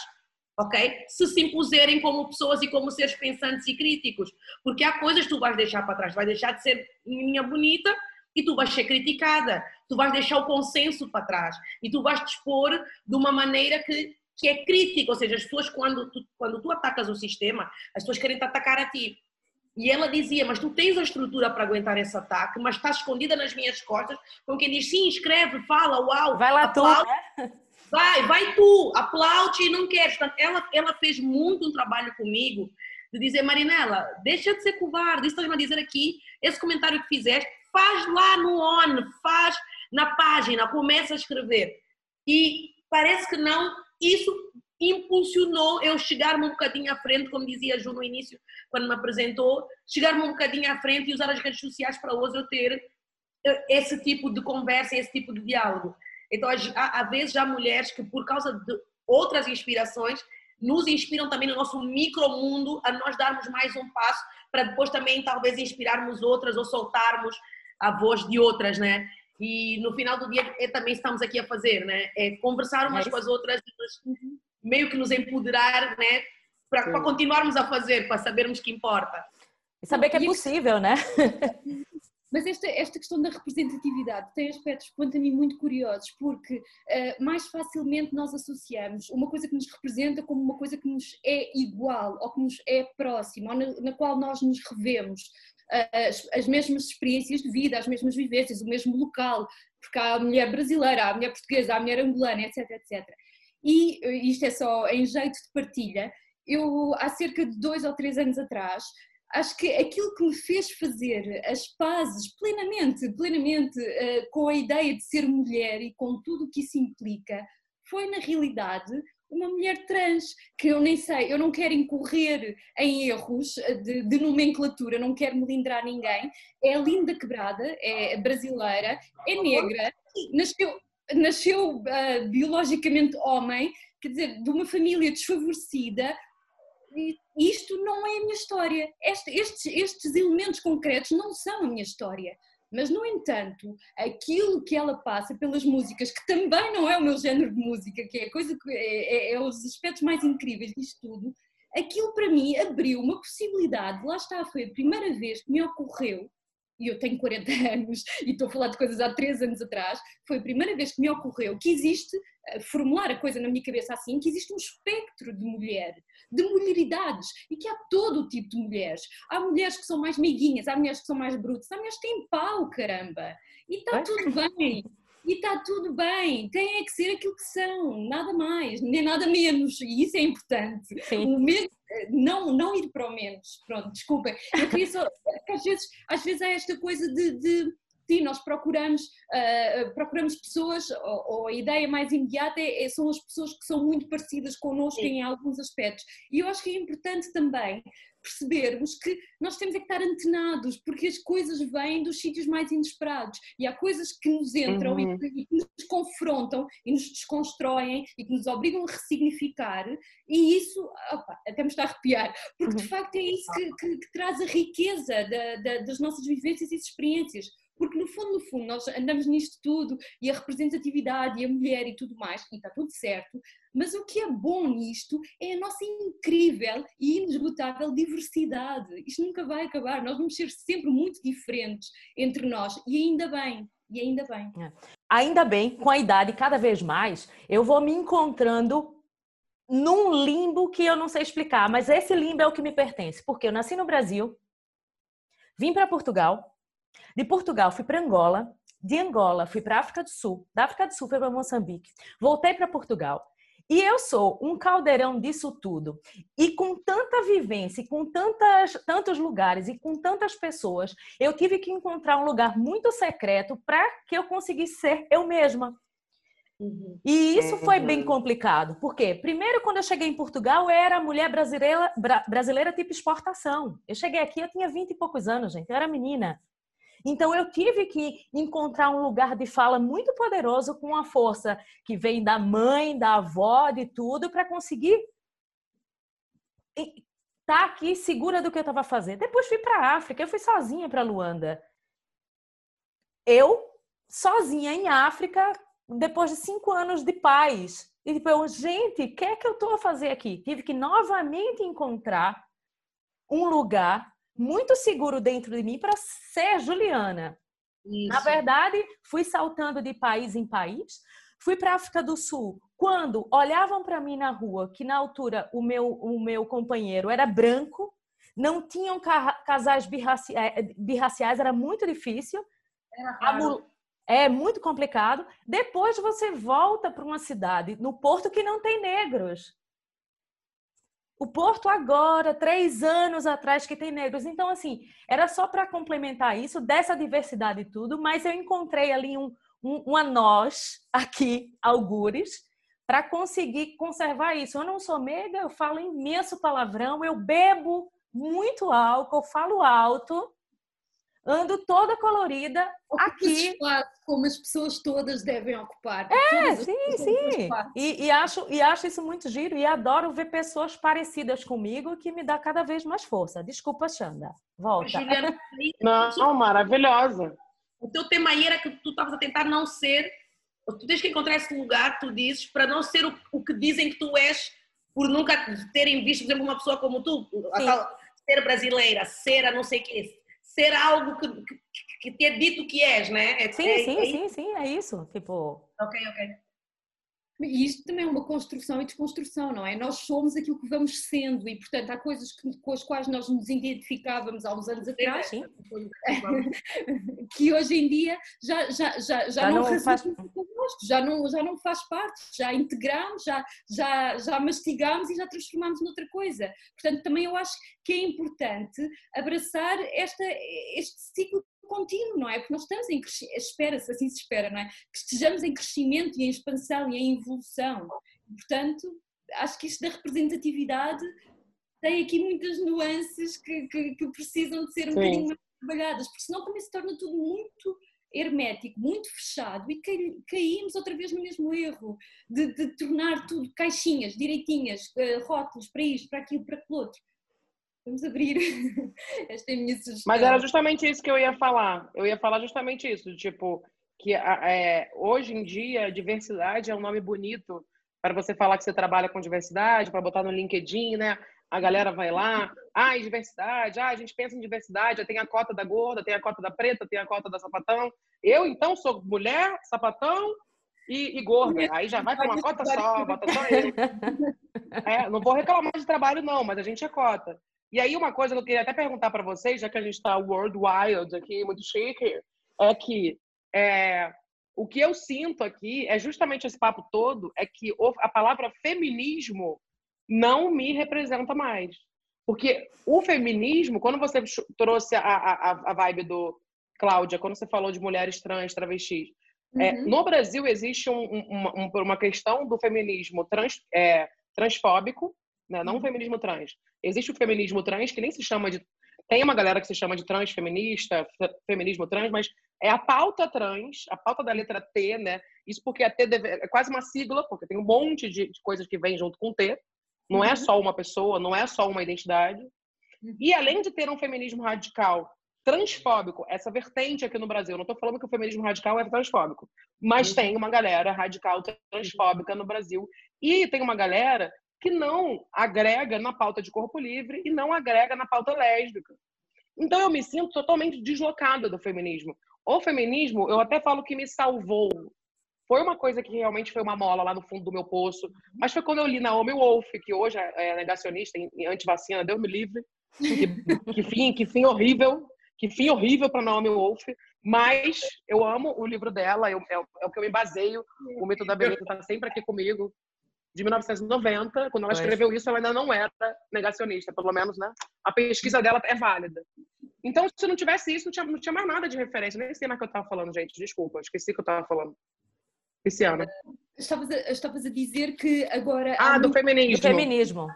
ok? Se se impuserem como pessoas e como seres pensantes e críticos, porque há coisas que tu vais deixar para trás, vai deixar de ser menina bonita e tu vais ser criticada, tu vais deixar o consenso para trás e tu vais te expor de uma maneira que que é crítico, ou seja, as pessoas quando tu, quando tu atacas o sistema, as pessoas querem te atacar a ti. E ela dizia, mas tu tens a estrutura para aguentar esse ataque, mas está escondida nas minhas costas, com quem diz, sim, escreve, fala, uau. Vai lá aplaude, tu, né? Vai, vai tu, aplaude e não queres. Ela, ela fez muito um trabalho comigo de dizer, Marinela, deixa de ser covarde, isso estás a dizer aqui, esse comentário que fizeste, faz lá no on, faz na página, começa a escrever. E parece que não, isso impulsionou eu chegar-me um bocadinho à frente, como dizia a Ju no início, quando me apresentou, chegar-me um bocadinho à frente e usar as redes sociais para hoje eu ter eh, esse tipo de conversa, esse tipo de diálogo. Então, há, vezes há mulheres que, por causa de outras inspirações, nos inspiram também no nosso micromundo a nós darmos mais um passo para depois também talvez inspirarmos outras ou soltarmos a voz de outras, né? E no final do dia é também estamos aqui a fazer, né? É conversar umas é com as outras, meio que nos empoderar, né? Para continuarmos a fazer, para sabermos que importa. E saber que é possível, né? Mas esta, esta questão da representatividade tem aspectos, quanto a mim, muito curiosos, porque uh, mais facilmente nós associamos uma coisa que nos representa como uma coisa que nos é igual, ou que nos é próxima, ou na, na qual nós nos revemos as, as mesmas experiências de vida, as mesmas vivências, o mesmo local, porque há a mulher brasileira, há a mulher portuguesa, há a mulher angolana, etc, etc. E eh, isto é só em jeito de partilha. Eu, há cerca de dois ou três anos atrás, acho que aquilo que me fez fazer as pazes plenamente, plenamente uh, com a ideia de ser mulher e com tudo o que isso implica, foi na realidade uma mulher trans, que eu nem sei, eu não quero incorrer em erros de, de nomenclatura, não quero melindrar ninguém, é linda quebrada, é brasileira, é negra, nasceu, nasceu uh, biologicamente homem, quer dizer, de uma família desfavorecida, isto não é a minha história. Este, estes, estes elementos concretos não são a minha história. Mas, no entanto, aquilo que ela passa pelas músicas, que também não é o meu género de música, que é coisa que é, é, é os aspectos mais incríveis disto tudo, aquilo para mim abriu uma possibilidade. Lá está, foi a primeira vez que me ocorreu e eu tenho 40 anos e estou a falar de coisas há 3 anos atrás, foi a primeira vez que me ocorreu que existe, eh, formular a coisa na minha cabeça assim, que existe um espectro de mulher, de mulheridades, e que há todo o tipo de mulheres. Há mulheres que são mais meiguinhas, há mulheres que são mais brutas, há mulheres que têm pau, caramba. E está tudo bem. E está tudo bem, têm é que ser aquilo que são, nada mais, nem nada menos, e isso é importante. Sim. O menos, não, não ir para o menos, pronto, desculpem. Eu queria só, às vezes, às vezes há esta coisa de, de sim, nós procuramos, uh, procuramos pessoas, ou, ou, a ideia mais imediata é, é, são as pessoas que são muito parecidas connosco sim. em alguns aspectos. E eu acho que é importante também percebermos que nós temos é que estar antenados, porque as coisas vêm dos sítios mais inesperados e há coisas que nos entram uhum. e, que, e, que, nos confrontam e nos desconstroem e que nos obrigam a ressignificar e isso opa, até me está a arrepiar, porque uhum. de facto é isso que, que, que traz a riqueza da, da, das nossas vivências e experiências porque no fundo, no fundo, nós andamos nisto tudo e a representatividade e a mulher e tudo mais, e está tudo certo, mas o que é bom nisto é a nossa incrível e inesgotável diversidade. Isto nunca vai acabar, nós vamos ser sempre muito diferentes entre nós, e ainda bem, e ainda bem. É. Ainda bem, com a idade cada vez mais, eu vou me encontrando num limbo que eu não sei explicar, mas esse limbo é o que me pertence, porque eu nasci no Brasil, vim para Portugal, de Portugal fui para Angola, de Angola fui para África do Sul, da África do Sul fui para Moçambique, voltei para Portugal. E eu sou um caldeirão disso tudo. E com tanta vivência, e com tantas, tantos lugares e com tantas pessoas, eu tive que encontrar um lugar muito secreto para que eu conseguisse ser eu mesma. Uhum. E isso foi bem complicado. Por quê? Primeiro, quando eu cheguei em Portugal, eu era mulher brasileira, bra, brasileira tipo exportação. Eu cheguei aqui, eu tinha 20 e poucos anos, gente. Eu era menina. Então eu tive que encontrar um lugar de fala muito poderoso com a força que vem da mãe, da avó, de tudo, para conseguir estar tá aqui segura do que eu estava fazendo. Depois fui para a África, eu fui sozinha para Luanda. Eu, sozinha em África, depois de cinco anos de paz. E tipo, eu, gente, o que é que eu estou a fazer aqui? Tive que novamente encontrar um lugar muito seguro dentro de mim para ser Juliana. Isso. Na verdade, fui saltando de país em país. Fui para a África do Sul. Quando olhavam para mim na rua, que na altura o meu, o meu companheiro era branco, não tinham casais birraciais, eh, birraciais era muito difícil. Era é muito complicado. Depois você volta para uma cidade, no Porto, que não tem negros. O Porto agora, três anos atrás, que tem negros. Então, assim, era só para complementar isso, dessa diversidade e tudo, mas eu encontrei ali um, um, uma nós aqui, algures, para conseguir conservar isso. Eu não sou mega, eu falo imenso palavrão, eu bebo muito álcool, falo alto, ando toda colorida aqui. Espaço, como as pessoas todas devem ocupar. É, sim, sim. E, e, acho, e acho isso muito giro e adoro ver pessoas parecidas comigo que me dá cada vez mais força. Desculpa, Xanda. Volta. Juliana, não, maravilhosa. O teu tema aí era que tu estavas a tentar não ser. Tu tens que encontrar esse lugar, tu dizes, para não ser o, o que dizem que tu és, por nunca terem visto, por exemplo, uma pessoa como tu, tal, ser brasileira, ser a não sei o que ser algo que, que, que te é dito que és, né? É, sim, é, sim, é sim, sim, é isso. Tipo. Ok, ok. E isto também é uma construção e desconstrução, não é? Nós somos aquilo que vamos sendo e, portanto, há coisas que, com as quais nós nos identificávamos há uns anos atrás, sim. que hoje em dia já, já, já, já, já não, não faz... connosco, já não, já não faz parte, já integramos, já, já, já mastigamos e já transformamos noutra coisa. Portanto, também eu acho que é importante abraçar esta, este ciclo contínuo, não é? Porque nós estamos em espera-se, assim se espera, não é? Que estejamos em crescimento e em expansão e em evolução. Portanto, acho que isto da representatividade tem aqui muitas nuances que, que, que precisam de ser um Sim. bocadinho mais trabalhadas, porque senão também se torna tudo muito hermético, muito fechado e caímos outra vez no mesmo erro de, de tornar tudo caixinhas, direitinhas, eh, rótulos para isto, para aquilo, para aquilo outro vamos abrir. Esta é a minha sugestão. Mas era justamente isso que eu ia falar. Eu ia falar justamente isso, tipo, que é, hoje em dia diversidade é um nome bonito para você falar que você trabalha com diversidade, para botar no LinkedIn, né? A galera vai lá, ah, diversidade, ah, a gente pensa em diversidade, tem a cota da gorda, tem a cota da preta, tem a cota da sapatão. Eu, então, sou mulher, sapatão e, e gorda. Aí já vai para uma cota só, bota só eu. É, não vou reclamar de trabalho, não, mas a gente é cota. E aí, uma coisa que eu queria até perguntar para vocês, já que a gente está world wild aqui, muito chique, é que é, o que eu sinto aqui é justamente esse papo todo, é que a palavra feminismo não me representa mais. Porque o feminismo, quando você trouxe a, a, a vibe do Cláudia, quando você falou de mulheres trans, travestis, é, uhum. é, no Brasil existe um, um, uma questão do feminismo trans, é, transfóbico, né? não o uhum. feminismo trans. Existe o feminismo trans que nem se chama de. Tem uma galera que se chama de transfeminista, feminismo trans, mas é a pauta trans, a pauta da letra T, né? Isso porque a T deve... é quase uma sigla, porque tem um monte de, de coisas que vem junto com T. Não é uhum. é só uma pessoa, não é só uma identidade. Uhum. E além de ter um feminismo radical transfóbico, essa vertente aqui no Brasil, não estou falando que o feminismo radical é transfóbico, mas uhum. tem uma galera radical transfóbica no Brasil. E tem uma galera que não agrega na pauta de corpo livre e não agrega na pauta lésbica. Então eu me sinto totalmente deslocada do feminismo. O feminismo, eu até falo que me salvou foi uma coisa que realmente foi uma mola lá no fundo do meu poço. Mas foi quando eu li Naomi Wolf, que hoje é negacionista em antivacina, Deus me livre. Que, que fim, que fim horrível, que fim horrível para Naomi Wolf. Mas eu amo o livro dela, eu, é, é, o que eu me baseio. O mito da beleza está sempre aqui comigo. De 1990, quando ela escreveu isso, ela ainda não era negacionista, pelo menos, né? A pesquisa dela é válida. Então, se não tivesse isso, não tinha, não tinha mais nada de referência. Nem sei mais o que eu estava falando, gente. Desculpa, esqueci o que eu estava falando. Cristiana. Estavas a, estavas a dizer que agora. Ah, do feminismo. Do feminismo.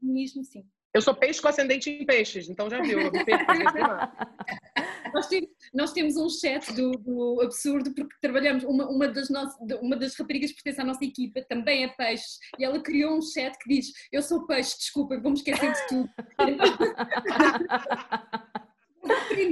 Feminismo, sim. Eu sou peixe com ascendente em peixes, então já viu. nós, temos, nós temos um chat do, do, absurdo porque trabalhamos, uma, uma, das nossas, uma das raparigas pertence à nossa equipa também é peixe e ela criou um chat que diz eu sou peixe, desculpa, vamos esquecer de tudo.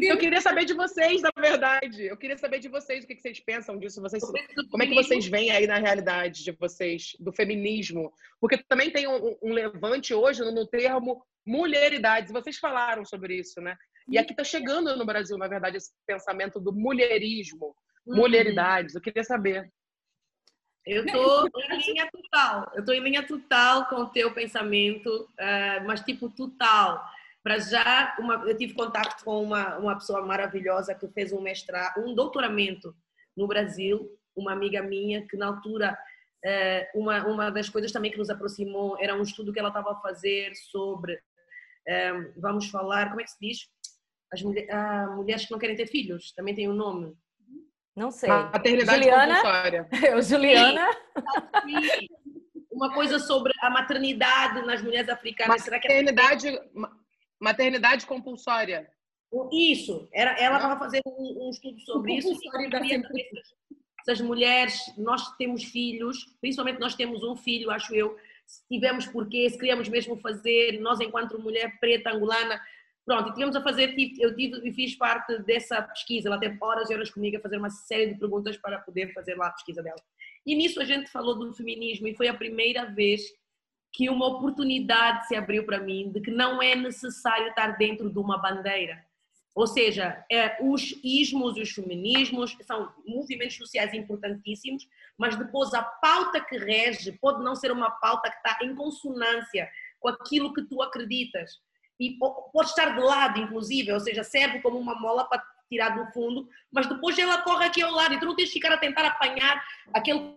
Eu queria saber de vocês, na verdade. Eu queria saber de vocês o que vocês pensam disso. Vocês, como é que vocês veem aí na realidade de vocês, do feminismo? Porque também tem um, um levante hoje no termo mulheridades. Vocês falaram sobre isso, né? E aqui está chegando no Brasil, na verdade, esse pensamento do mulherismo, uhum. mulheridades. Eu queria saber. Eu estou em linha total. Eu estou em linha total com o teu pensamento, uh, mas tipo total. Para já, uma, eu tive contato com uma, uma pessoa maravilhosa que fez um mestrado, um doutoramento no Brasil, uma amiga minha que na altura eh, uma, uma das coisas também que nos aproximou era um estudo que ela estava a fazer sobre, eh, vamos falar, como é que se diz? As mulher, ah, mulheres que não querem ter filhos, também tem um nome. Não sei. Maternidade Juliana? compulsória. Eu, Juliana. Sim. Uma coisa sobre a maternidade nas mulheres africanas. Maternidade, Será que é... Maternidade compulsória. Isso, era, ela estava fazendo um, um, estudo sobre isso. Essas mulheres, nós temos filhos, principalmente nós temos um filho, acho eu, se tivemos porquê, se queríamos mesmo fazer, nós enquanto mulher preta angolana, pronto, e tivemos a fazer, eu tive fiz parte dessa pesquisa, ela teve horas e horas comigo a fazer uma série de perguntas para poder fazer lá a pesquisa dela. E nisso a gente falou do feminismo e foi a primeira vez que uma oportunidade se abriu para mim de que não é necessário estar dentro de uma bandeira. Ou seja, é, os ismos e os feminismos são movimentos sociais importantíssimos, mas depois a pauta que rege pode não ser uma pauta que está em consonância com aquilo que tu acreditas. E pode estar de lado, inclusive, ou seja, serve como uma mola para tirar do fundo, mas depois ela corre aqui ao lado e tu não tens de ficar a tentar apanhar aquele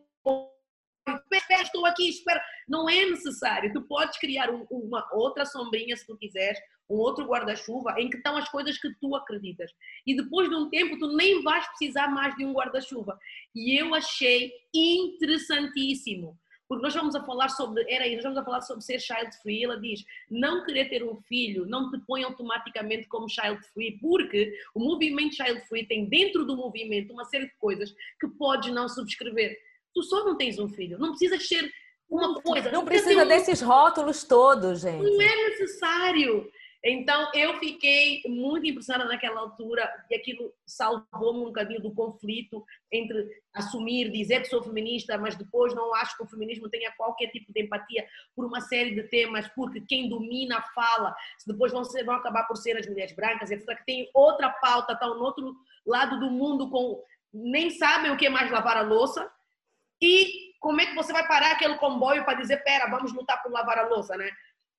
espera, estou aqui, espera. Não é necessário. Tu podes criar um, uma outra sombrinha, se tu quiseres, um outro guarda-chuva, em que estão as coisas que tu acreditas. E depois de um tempo, tu nem vais precisar mais de um guarda-chuva. E eu achei interessantíssimo. Porque nós vamos a falar sobre, era isso, nós vamos a falar sobre ser child free. Ela diz: não querer ter um filho não te põe automaticamente como child free, porque o movimento child free tem dentro do movimento uma série de coisas que podes não subscrever Tu só não tens um filho. Não precisas ser uma coisa. Não precisa um... desses rótulos todos, gente. Não é necessário. Então, eu fiquei muito impressionada naquela altura e aquilo salvou-me um bocadinho do conflito entre assumir, dizer que sou feminista, mas depois não acho que o feminismo tenha qualquer tipo de empatia por uma série de temas, porque quem domina fala, depois vão, ser, vão acabar por ser as mulheres brancas, etc., que tem outra pauta, estão no outro lado do mundo, com nem sabem o que é mais lavar a louça, e como é que você vai parar aquele comboio para dizer, pera, vamos lutar por lavar a louça, né?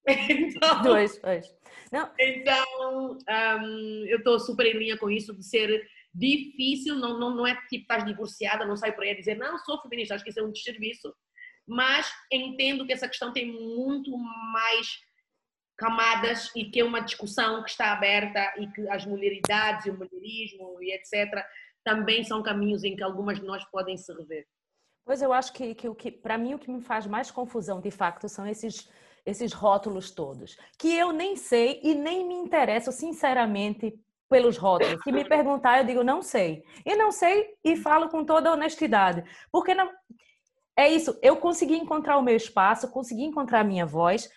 Então, dois, dois. Não. Então, um, eu estou super em linha com isso de ser difícil, não, não, não é tipo estás divorciada, não sai por aí a dizer, não, sou feminista, acho que isso é um desserviço, mas entendo que essa questão tem muito mais camadas e que é uma discussão que está aberta e que as mulheridades e o mulherismo e etc. também são caminhos em que algumas de nós podem se rever. Pois eu acho que, que que para mim o que me faz mais confusão de facto são esses esses rótulos todos, que eu nem sei e nem me interesso sinceramente pelos rótulos. Se me perguntar, eu digo não sei. E não sei e falo com toda honestidade, porque não é isso, eu consegui encontrar o meu espaço, consegui encontrar a minha voz,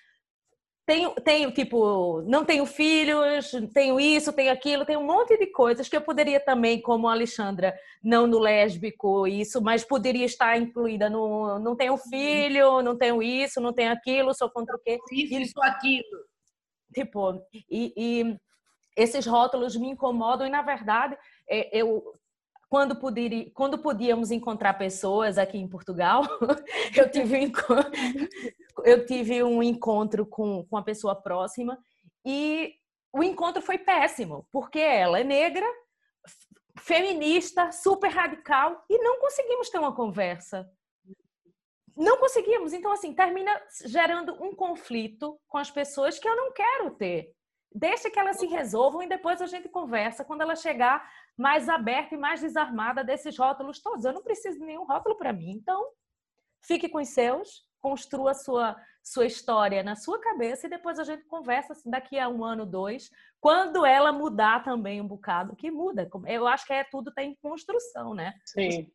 tenho, tenho, tipo, não tenho filhos, tenho isso, tenho aquilo, tenho um monte de coisas que eu poderia também, como a Alexandra, não no lésbico, isso, mas poderia estar incluída no não tenho filho, não tenho isso, não tenho aquilo, sou contra o quê? Isso, isso, aquilo. Tipo, e, e esses rótulos me incomodam e, na verdade, é, eu quando, podia, quando podíamos encontrar pessoas aqui em Portugal, eu tive um encontro, eu tive um encontro com, com uma pessoa próxima e o encontro foi péssimo, porque ela é negra, feminista, super radical e não conseguimos ter uma conversa. Não conseguimos. Então, assim, termina gerando um conflito com as pessoas que eu não quero ter. Deixa que elas se resolvam e depois a gente conversa quando ela chegar mais aberta e mais desarmada desses rótulos todos. Eu não preciso de nenhum rótulo para mim. Então, fique com os seus, construa sua, sua história na sua cabeça e depois a gente conversa assim, daqui a um ano, dois, quando ela mudar também um bocado, que muda. Eu acho que é tudo tem construção, né? Sim.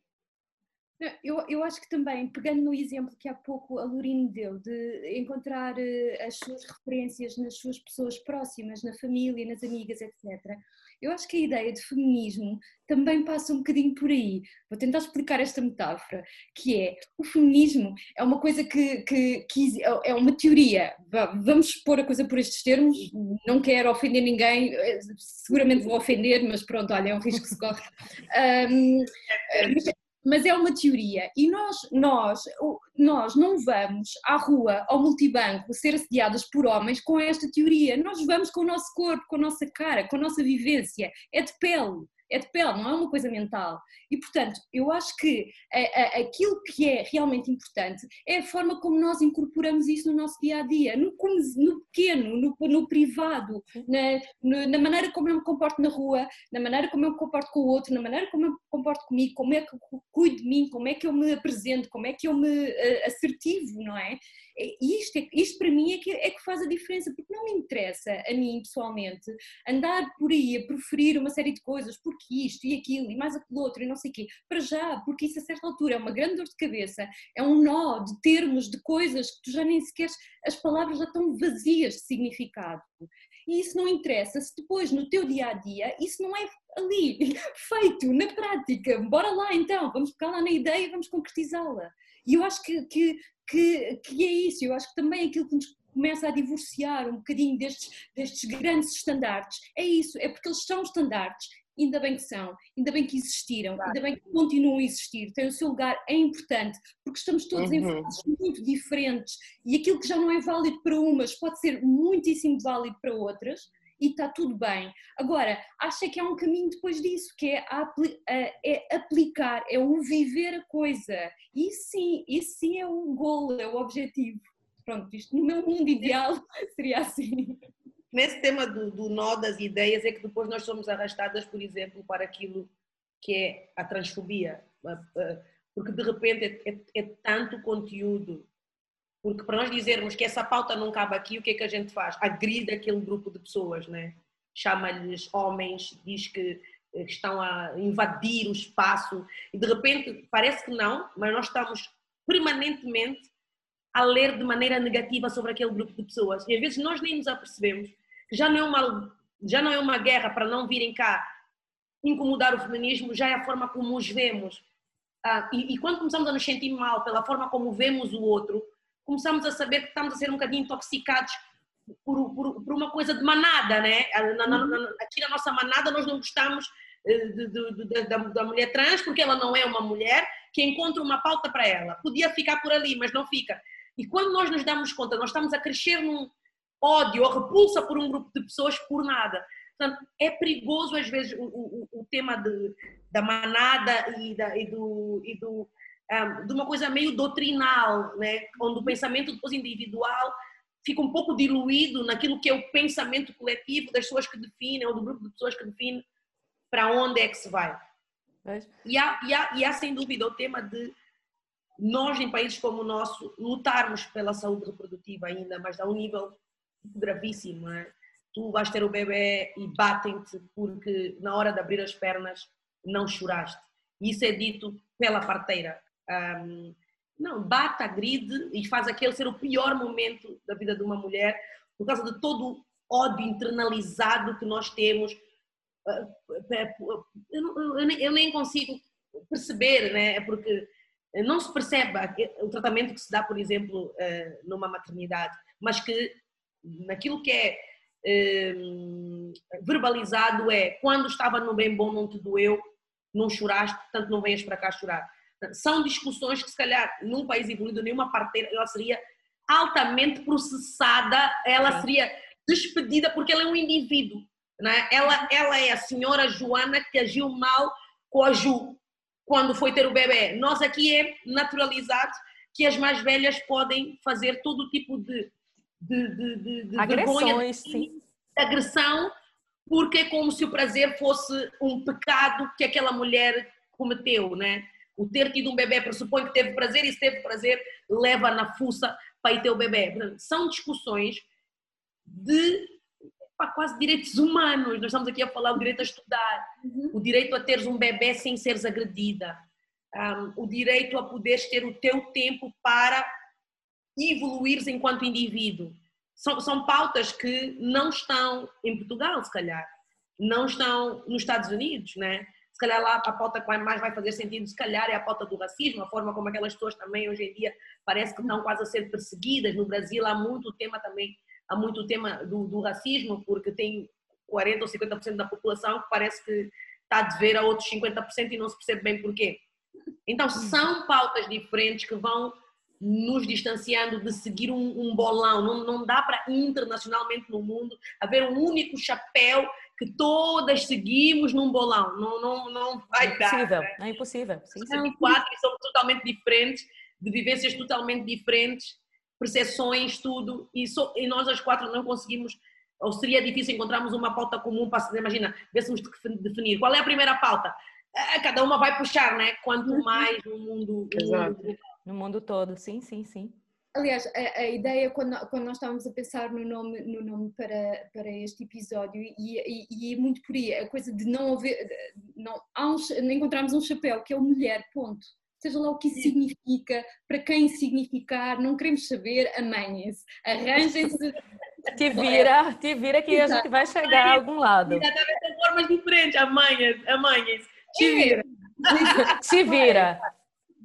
Eu, eu acho que também, pegando no exemplo que há pouco a Lorine deu, de encontrar uh, as suas referências nas suas pessoas próximas, na família, nas amigas, etc. Eu acho que a ideia de feminismo também passa um bocadinho por aí. Vou tentar explicar esta metáfora, que é o feminismo é uma coisa que, que, que é uma teoria. Vamos expor a coisa por estes termos. Não quero ofender ninguém, eh, seguramente vou ofender, mas pronto, olha, é um risco que se corre. Um, mas é uma teoria e nós, nós, nós não vamos à rua, ao multibanco, ser assediadas por homens com esta teoria. Nós vamos com o nosso corpo, com a nossa cara, com a nossa vivência. É de pele é de pele, não é uma coisa mental. E, portanto, eu acho que a, a, aquilo que é realmente importante é a forma como nós incorporamos isso no nosso dia a dia, no, no pequeno, no, no privado, na, na, maneira como eu me comporto na rua, na maneira como eu me comporto com o outro, na maneira como eu me comporto comigo, como é que eu cuido de mim, como é que eu me apresento, como é que eu me uh, assertivo, não é? isto, é, isto para mim é que, é que faz a diferença, porque não me interessa a mim pessoalmente andar por aí a preferir uma série de coisas, porque isto e aquilo e mais aquilo outro e não sei o quê, para já, porque isso a certa altura é uma grande dor de cabeça, é um nó de termos, de coisas que tu já nem sequer, as palavras já estão vazias de significado. E isso não interessa se depois no teu dia a dia isso não é ali feito na prática. Bora lá então, vamos pegar lá na ideia e vamos concretizá-la. E eu acho que, que, que, que é isso, eu acho que também aquilo que nos começa a divorciar um bocadinho destes, destes grandes estandartes, é isso, é porque eles são estandartes, ainda bem que são, ainda bem que existiram, claro. ainda bem que continuam a existir, têm o seu lugar, é importante, porque estamos todos uhum. em fases muito diferentes e aquilo que já não é válido para umas pode ser muitíssimo válido para outras e está tudo bem. Agora, acho que há um caminho depois disso, que é, é aplicar, é o viver a coisa. E sim, isso sim é o golo, é o objetivo. Pronto, isto no meu mundo ideal seria assim. Nesse tema do, do nó das ideias é que depois nós somos arrastadas, por exemplo, para aquilo que é a transfobia. Porque de repente é, é, é tanto conteúdo porque para nós dizermos que essa pauta não cabe aqui, o que é que a gente faz? Agride aquele grupo de pessoas, né? chama-lhes homens, diz que eh, estão a invadir o espaço e de repente parece que não, mas nós estamos permanentemente a ler de maneira negativa sobre aquele grupo de pessoas e às vezes nós nem nos apercebemos que já não é uma já não é uma guerra para não virem cá incomodar o feminismo, já é a forma como os vemos. Ah, e, e quando começamos a nos sentir mal pela forma como vemos o outro, começamos a saber que estamos a ser um bocadinho intoxicados por, por, por uma coisa de manada, né? Na, na, na, aqui na nossa manada nós não gostamos eh, de, de, de, da, da, mulher trans porque ela não é uma mulher que encontra uma pauta para ela. Podia ficar por ali, mas não fica. E quando nós nos damos conta, nós estamos a crescer num ódio ou repulsa por um grupo de pessoas por nada. Portanto, é perigoso às vezes o, o, o tema de, da manada e, da, e do, e do um, de uma coisa meio doutrinal, né? onde o pensamento depois individual fica um pouco diluído naquilo que é o pensamento coletivo das pessoas que definem, ou do grupo de pessoas que define para onde é que se vai. E há, e, há, e há sem dúvida o tema de nós, em países como o nosso, lutarmos pela saúde reprodutiva ainda, mas a um nível gravíssimo. Né? Tu vais ter o bebê e batem-te porque na hora de abrir as pernas não choraste. Isso é dito pela parteira. Um, não, bata, agride e faz aquele ser o pior momento da vida de uma mulher por causa de todo o ódio internalizado que nós temos. Ah, eu nem consigo perceber, né? É porque não se percebe o tratamento que se dá, por exemplo, ah, numa maternidade, mas que naquilo que é verbalizado é quando estava no bem bom não te doeu, não choraste, portanto não venhas para cá chorar. São discussões que, se calhar, num país evoluído, nenhuma parteira ela seria altamente processada, ela seria despedida porque ela é um indivíduo. Né? Ela, ela é a senhora Joana que agiu mal com a Ju quando foi ter o bebê. Nós aqui é naturalizado que as mais velhas podem fazer todo tipo de, de, de, de, de Agressões, sim. agressão, porque é como se o prazer fosse um pecado que aquela mulher cometeu, né? O ter tido um bebê pressupõe que teve prazer e se teve prazer leva na fuça para ir ter o bebê. São discussões de pá, quase direitos humanos. Nós estamos aqui a falar o direito a estudar, uhum. o direito a teres um bebê sem seres agredida, um, o direito a poderes ter o teu tempo para evoluires enquanto indivíduo. São, são pautas que não estão em Portugal, se calhar, não estão nos Estados Unidos, né? Se calhar lá a pauta que mais vai fazer sentido, se calhar, é a pauta do racismo, a forma como aquelas pessoas também hoje em dia parece que estão quase a ser perseguidas. No Brasil há muito tema também, há muito tema do, do racismo, porque tem 40 ou 50% da população que parece que está a dever a outros 50% e não se percebe bem porquê. Então são pautas diferentes que vão nos distanciando de seguir um, um bolão. Não, não dá para internacionalmente no mundo haver um único chapéu que todas seguimos num bolão. Não, não, não vai é impossível, dar. Né? É impossível. Sim, São quatro e são totalmente diferentes, de vivências totalmente diferentes, percepções, tudo. E, so, e nós as quatro não conseguimos, ou seria difícil encontrarmos uma pauta comum para, imagina, vêssemos definir. Qual é a primeira pauta? Cada uma vai puxar, né? Quanto uhum. mais o mundo, Exato. mundo no mundo todo, sim, sim, sim. Aliás, a, a, ideia, quando, quando nós estávamos a pensar no nome, no nome para, para este episódio, e, e, e é muito por aí, a coisa de não haver, não, há um, encontrarmos um chapéu que é o mulher, ponto. Seja lá o que isso significa, para quem significar, não queremos saber, amanhem-se, arranjem-se. Te vira, te vira que Exato. a gente vai chegar a algum lado. Exatamente, de formas diferentes, amanhem-se, amanhem-se. Te é. vira. Te vira.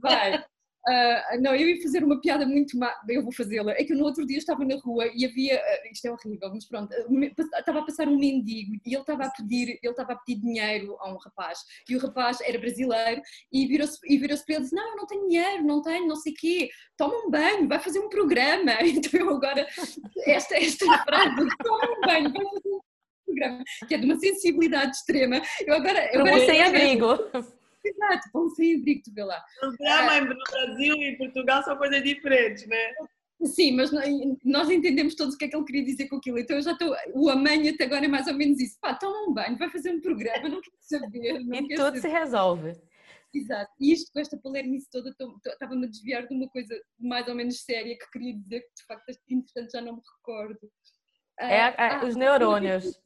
Vai. Uh, não, eu ia fazer uma piada muito má, eu vou fazê-la. É que no outro dia estava na rua e havia, uh, isto é horrível, mas pronto, uh, estava a passar um mendigo e ele estava a pedir, ele estava a pedir dinheiro a um rapaz e o rapaz era brasileiro e virou-se virou para ele e disse: Não, eu não tenho dinheiro, não tenho, não sei o quê, toma um banho, vai fazer um programa. Então eu agora, esta, esta frase, toma um banho, vai fazer um programa, que é de uma sensibilidade extrema. Eu agora. Eu agora, sem abrigo. Exato, pão sem abrigo, tu vê lá. O drama é. no Brasil e em Portugal são coisas diferentes, né? Sim, mas nós entendemos todos o que é que ele queria dizer com aquilo. Então eu já estou. O amanhã até agora é mais ou menos isso. Pá, toma um banho, vai fazer um programa, não quero saber. Não e quero tudo saber. se resolve. Exato. E isto, com esta palermice toda, estava-me a desviar de uma coisa mais ou menos séria que queria dizer, que de facto, entretanto, já não me recordo. É, é ah, os neurônios.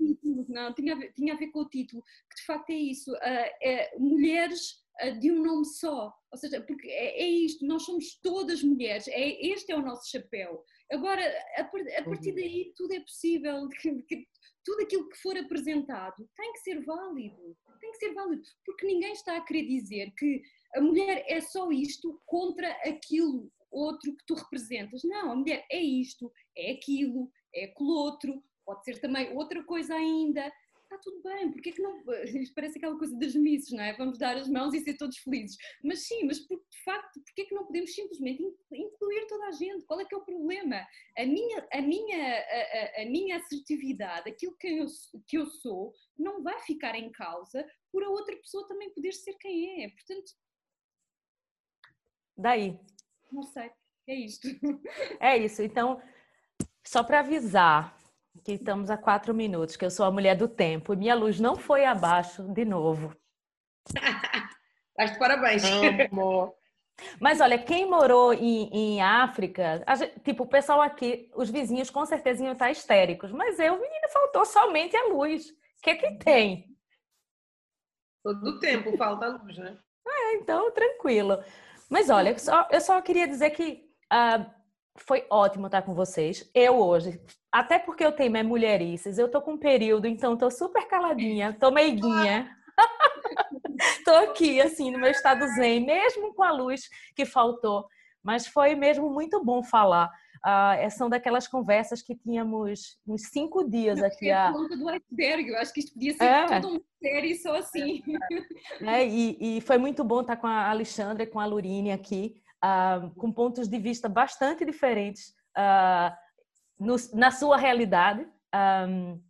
Não, tinha a, ver, tinha a ver com o título, que de facto é isso, uh, é mulheres uh, de um nome só, ou seja, porque é, é, isto, nós somos todas mulheres, é, este é o nosso chapéu. Agora, a, a partir daí tudo é possível, que, que, tudo aquilo que for apresentado tem que ser válido, tem que ser válido, porque ninguém está a querer dizer que a mulher é só isto contra aquilo outro que tu representas. Não, a mulher é isto, é aquilo, é aquele outro, pode ser também outra coisa ainda. Está tudo bem, porque é que não. Isto parece aquela coisa das misses, não é? Vamos dar as mãos e ser todos felizes. Mas sim, mas por, de facto, porque é que não podemos simplesmente incluir toda a gente? Qual é que é o problema? A minha, a minha, a, a, a minha assertividade, aquilo que eu, que eu sou, não vai ficar em causa por a outra pessoa também poder ser quem é. Portanto. Daí. Não sei, é isto. É isso. Então, só para avisar que estamos a quatro minutos, que eu sou a mulher do tempo e minha luz não foi abaixo de novo. Mas parabéns. Amor. Mas olha, quem morou em, em África, gente, tipo, o pessoal aqui, os vizinhos com certeza iam estar histéricos, mas eu, menina, faltou somente a luz. O que é que tem? Todo tempo falta a luz, né? É, então, tranquilo. Mas olha, eu só, eu só queria dizer que uh, foi ótimo estar com vocês. Eu hoje, até porque eu tenho minhas mulherices, eu tô com um período, então tô super caladinha, tô meiguinha. tô aqui, assim, no meu estado zen, mesmo com a luz que faltou. Mas foi mesmo muito bom falar. Uh, são daquelas conversas que tínhamos uns cinco dias aqui. A ponta do iceberg, eu acho que isto podia ser é. toda uma série só assim. É, e, e, foi muito bom estar com a Alexandra e com a Lurine aqui, uh, com pontos de vista bastante diferentes uh, no, na sua realidade. Um,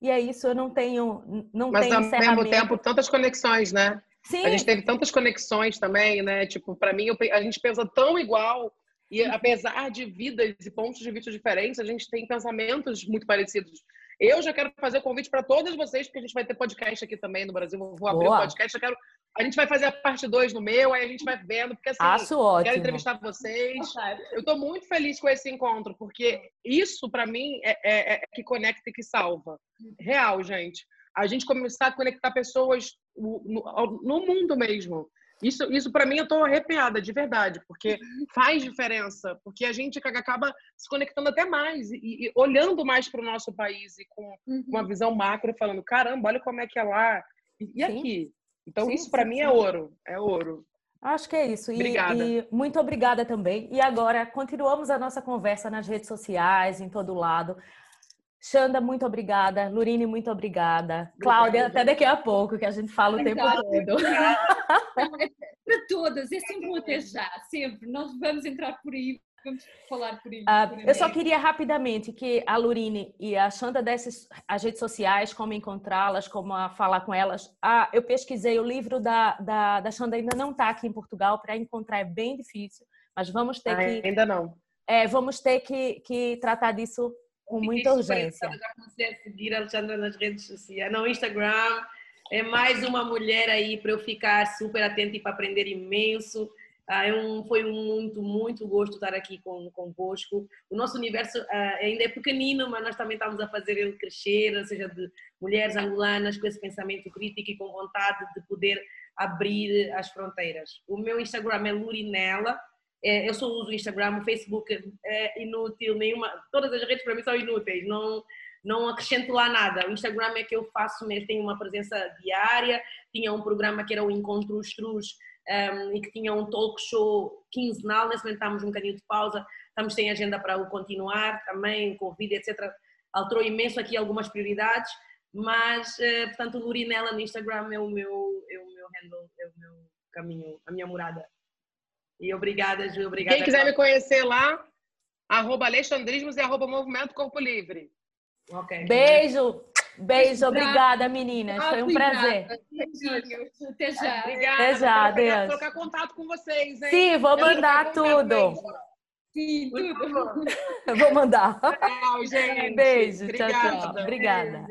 e é isso, eu não tenho. Não Mas tenho ao mesmo tempo, tantas conexões, né? Sim. A gente teve tantas conexões também, né? Tipo, para mim, eu, a gente pensa tão igual. E apesar de vidas e pontos de vista diferentes, a gente tem pensamentos muito parecidos. Eu já quero fazer o convite para todas vocês, porque a gente vai ter podcast aqui também no Brasil. Vou abrir Boa. podcast. Eu quero... A gente vai fazer a parte 2 no meu, aí a gente vai vendo, porque assim, Acho ótimo. quero entrevistar vocês. Eu estou muito feliz com esse encontro, porque isso, para mim, é, é, é, que conecta e que salva. Real, gente. A gente começar a conectar pessoas no, no, mundo mesmo. Isso, isso para mim, eu tô arrepiada, de verdade, porque faz diferença, porque a gente acaba se conectando até mais e, e olhando mais para o nosso país e com uhum. uma visão macro, falando: caramba, olha como é que é lá e, e aqui. Então, sim, isso para mim é ouro, é ouro. Acho que é isso. E, e, muito obrigada também. E agora, continuamos a nossa conversa nas redes sociais, em todo lado. Xanda, muito obrigada. Lurine, muito obrigada. Cláudia, até daqui a pouco, que a gente fala o tempo todo. Para todas, é sempre um até já, sempre. Nós vamos entrar por aí, vamos falar por aí. Uh, eu só queria rapidamente que a Lurine e a Xanda dessem as redes sociais, como encontrá-las, como a falar com elas. Ah, eu pesquisei, o livro da, da, da Xanda ainda não está aqui em Portugal, para encontrar é bem difícil, mas vamos ter ah, que... Ainda não. É, vamos ter que, que tratar disso com muita urgência. Já comecei a seguir a Alexandra nas redes sociais, no Instagram. É mais uma mulher aí para eu ficar super atenta e para aprender imenso. Ah, é um, foi um muito, muito gosto estar aqui com, convosco. O nosso universo ah, ainda é pequenino, mas nós também estamos a fazer ele crescer, ou seja, de mulheres angolanas com esse pensamento crítico e com vontade de poder abrir as fronteiras. O meu Instagram é Lurinela, é, eu só uso o Instagram, o Facebook é inútil, nenhuma, todas as redes para mim são inúteis, não, não acrescento lá nada. O Instagram é que eu faço mesmo, tenho uma presença diária, tinha um programa que era o Encontro Estruz um, e que tinha um talk show quinzenal, nesse momento estamos um bocadinho de pausa, estamos sem agenda para o continuar também, Covid, etc. Alterou imenso aqui algumas prioridades, mas, uh, portanto, Lurinela no Instagram é o meu, é o meu handle, é o meu caminho, a minha morada. E obrigada, Ju. Obrigada. Quem quiser me conhecer lá, arroba Alexandrismos e arroba Movimento Corpo Livre. Okay. Beijo. Beijo, obrigada, meninas. Foi um prazer. Até já. Obrigada. Até já, Deus. colocar contato com vocês, hein? Sim, vou mandar tudo. Sim, tudo. Vou mandar. Tchau, gente. Beijo, Obrigada. tchau, tchau. Obrigada.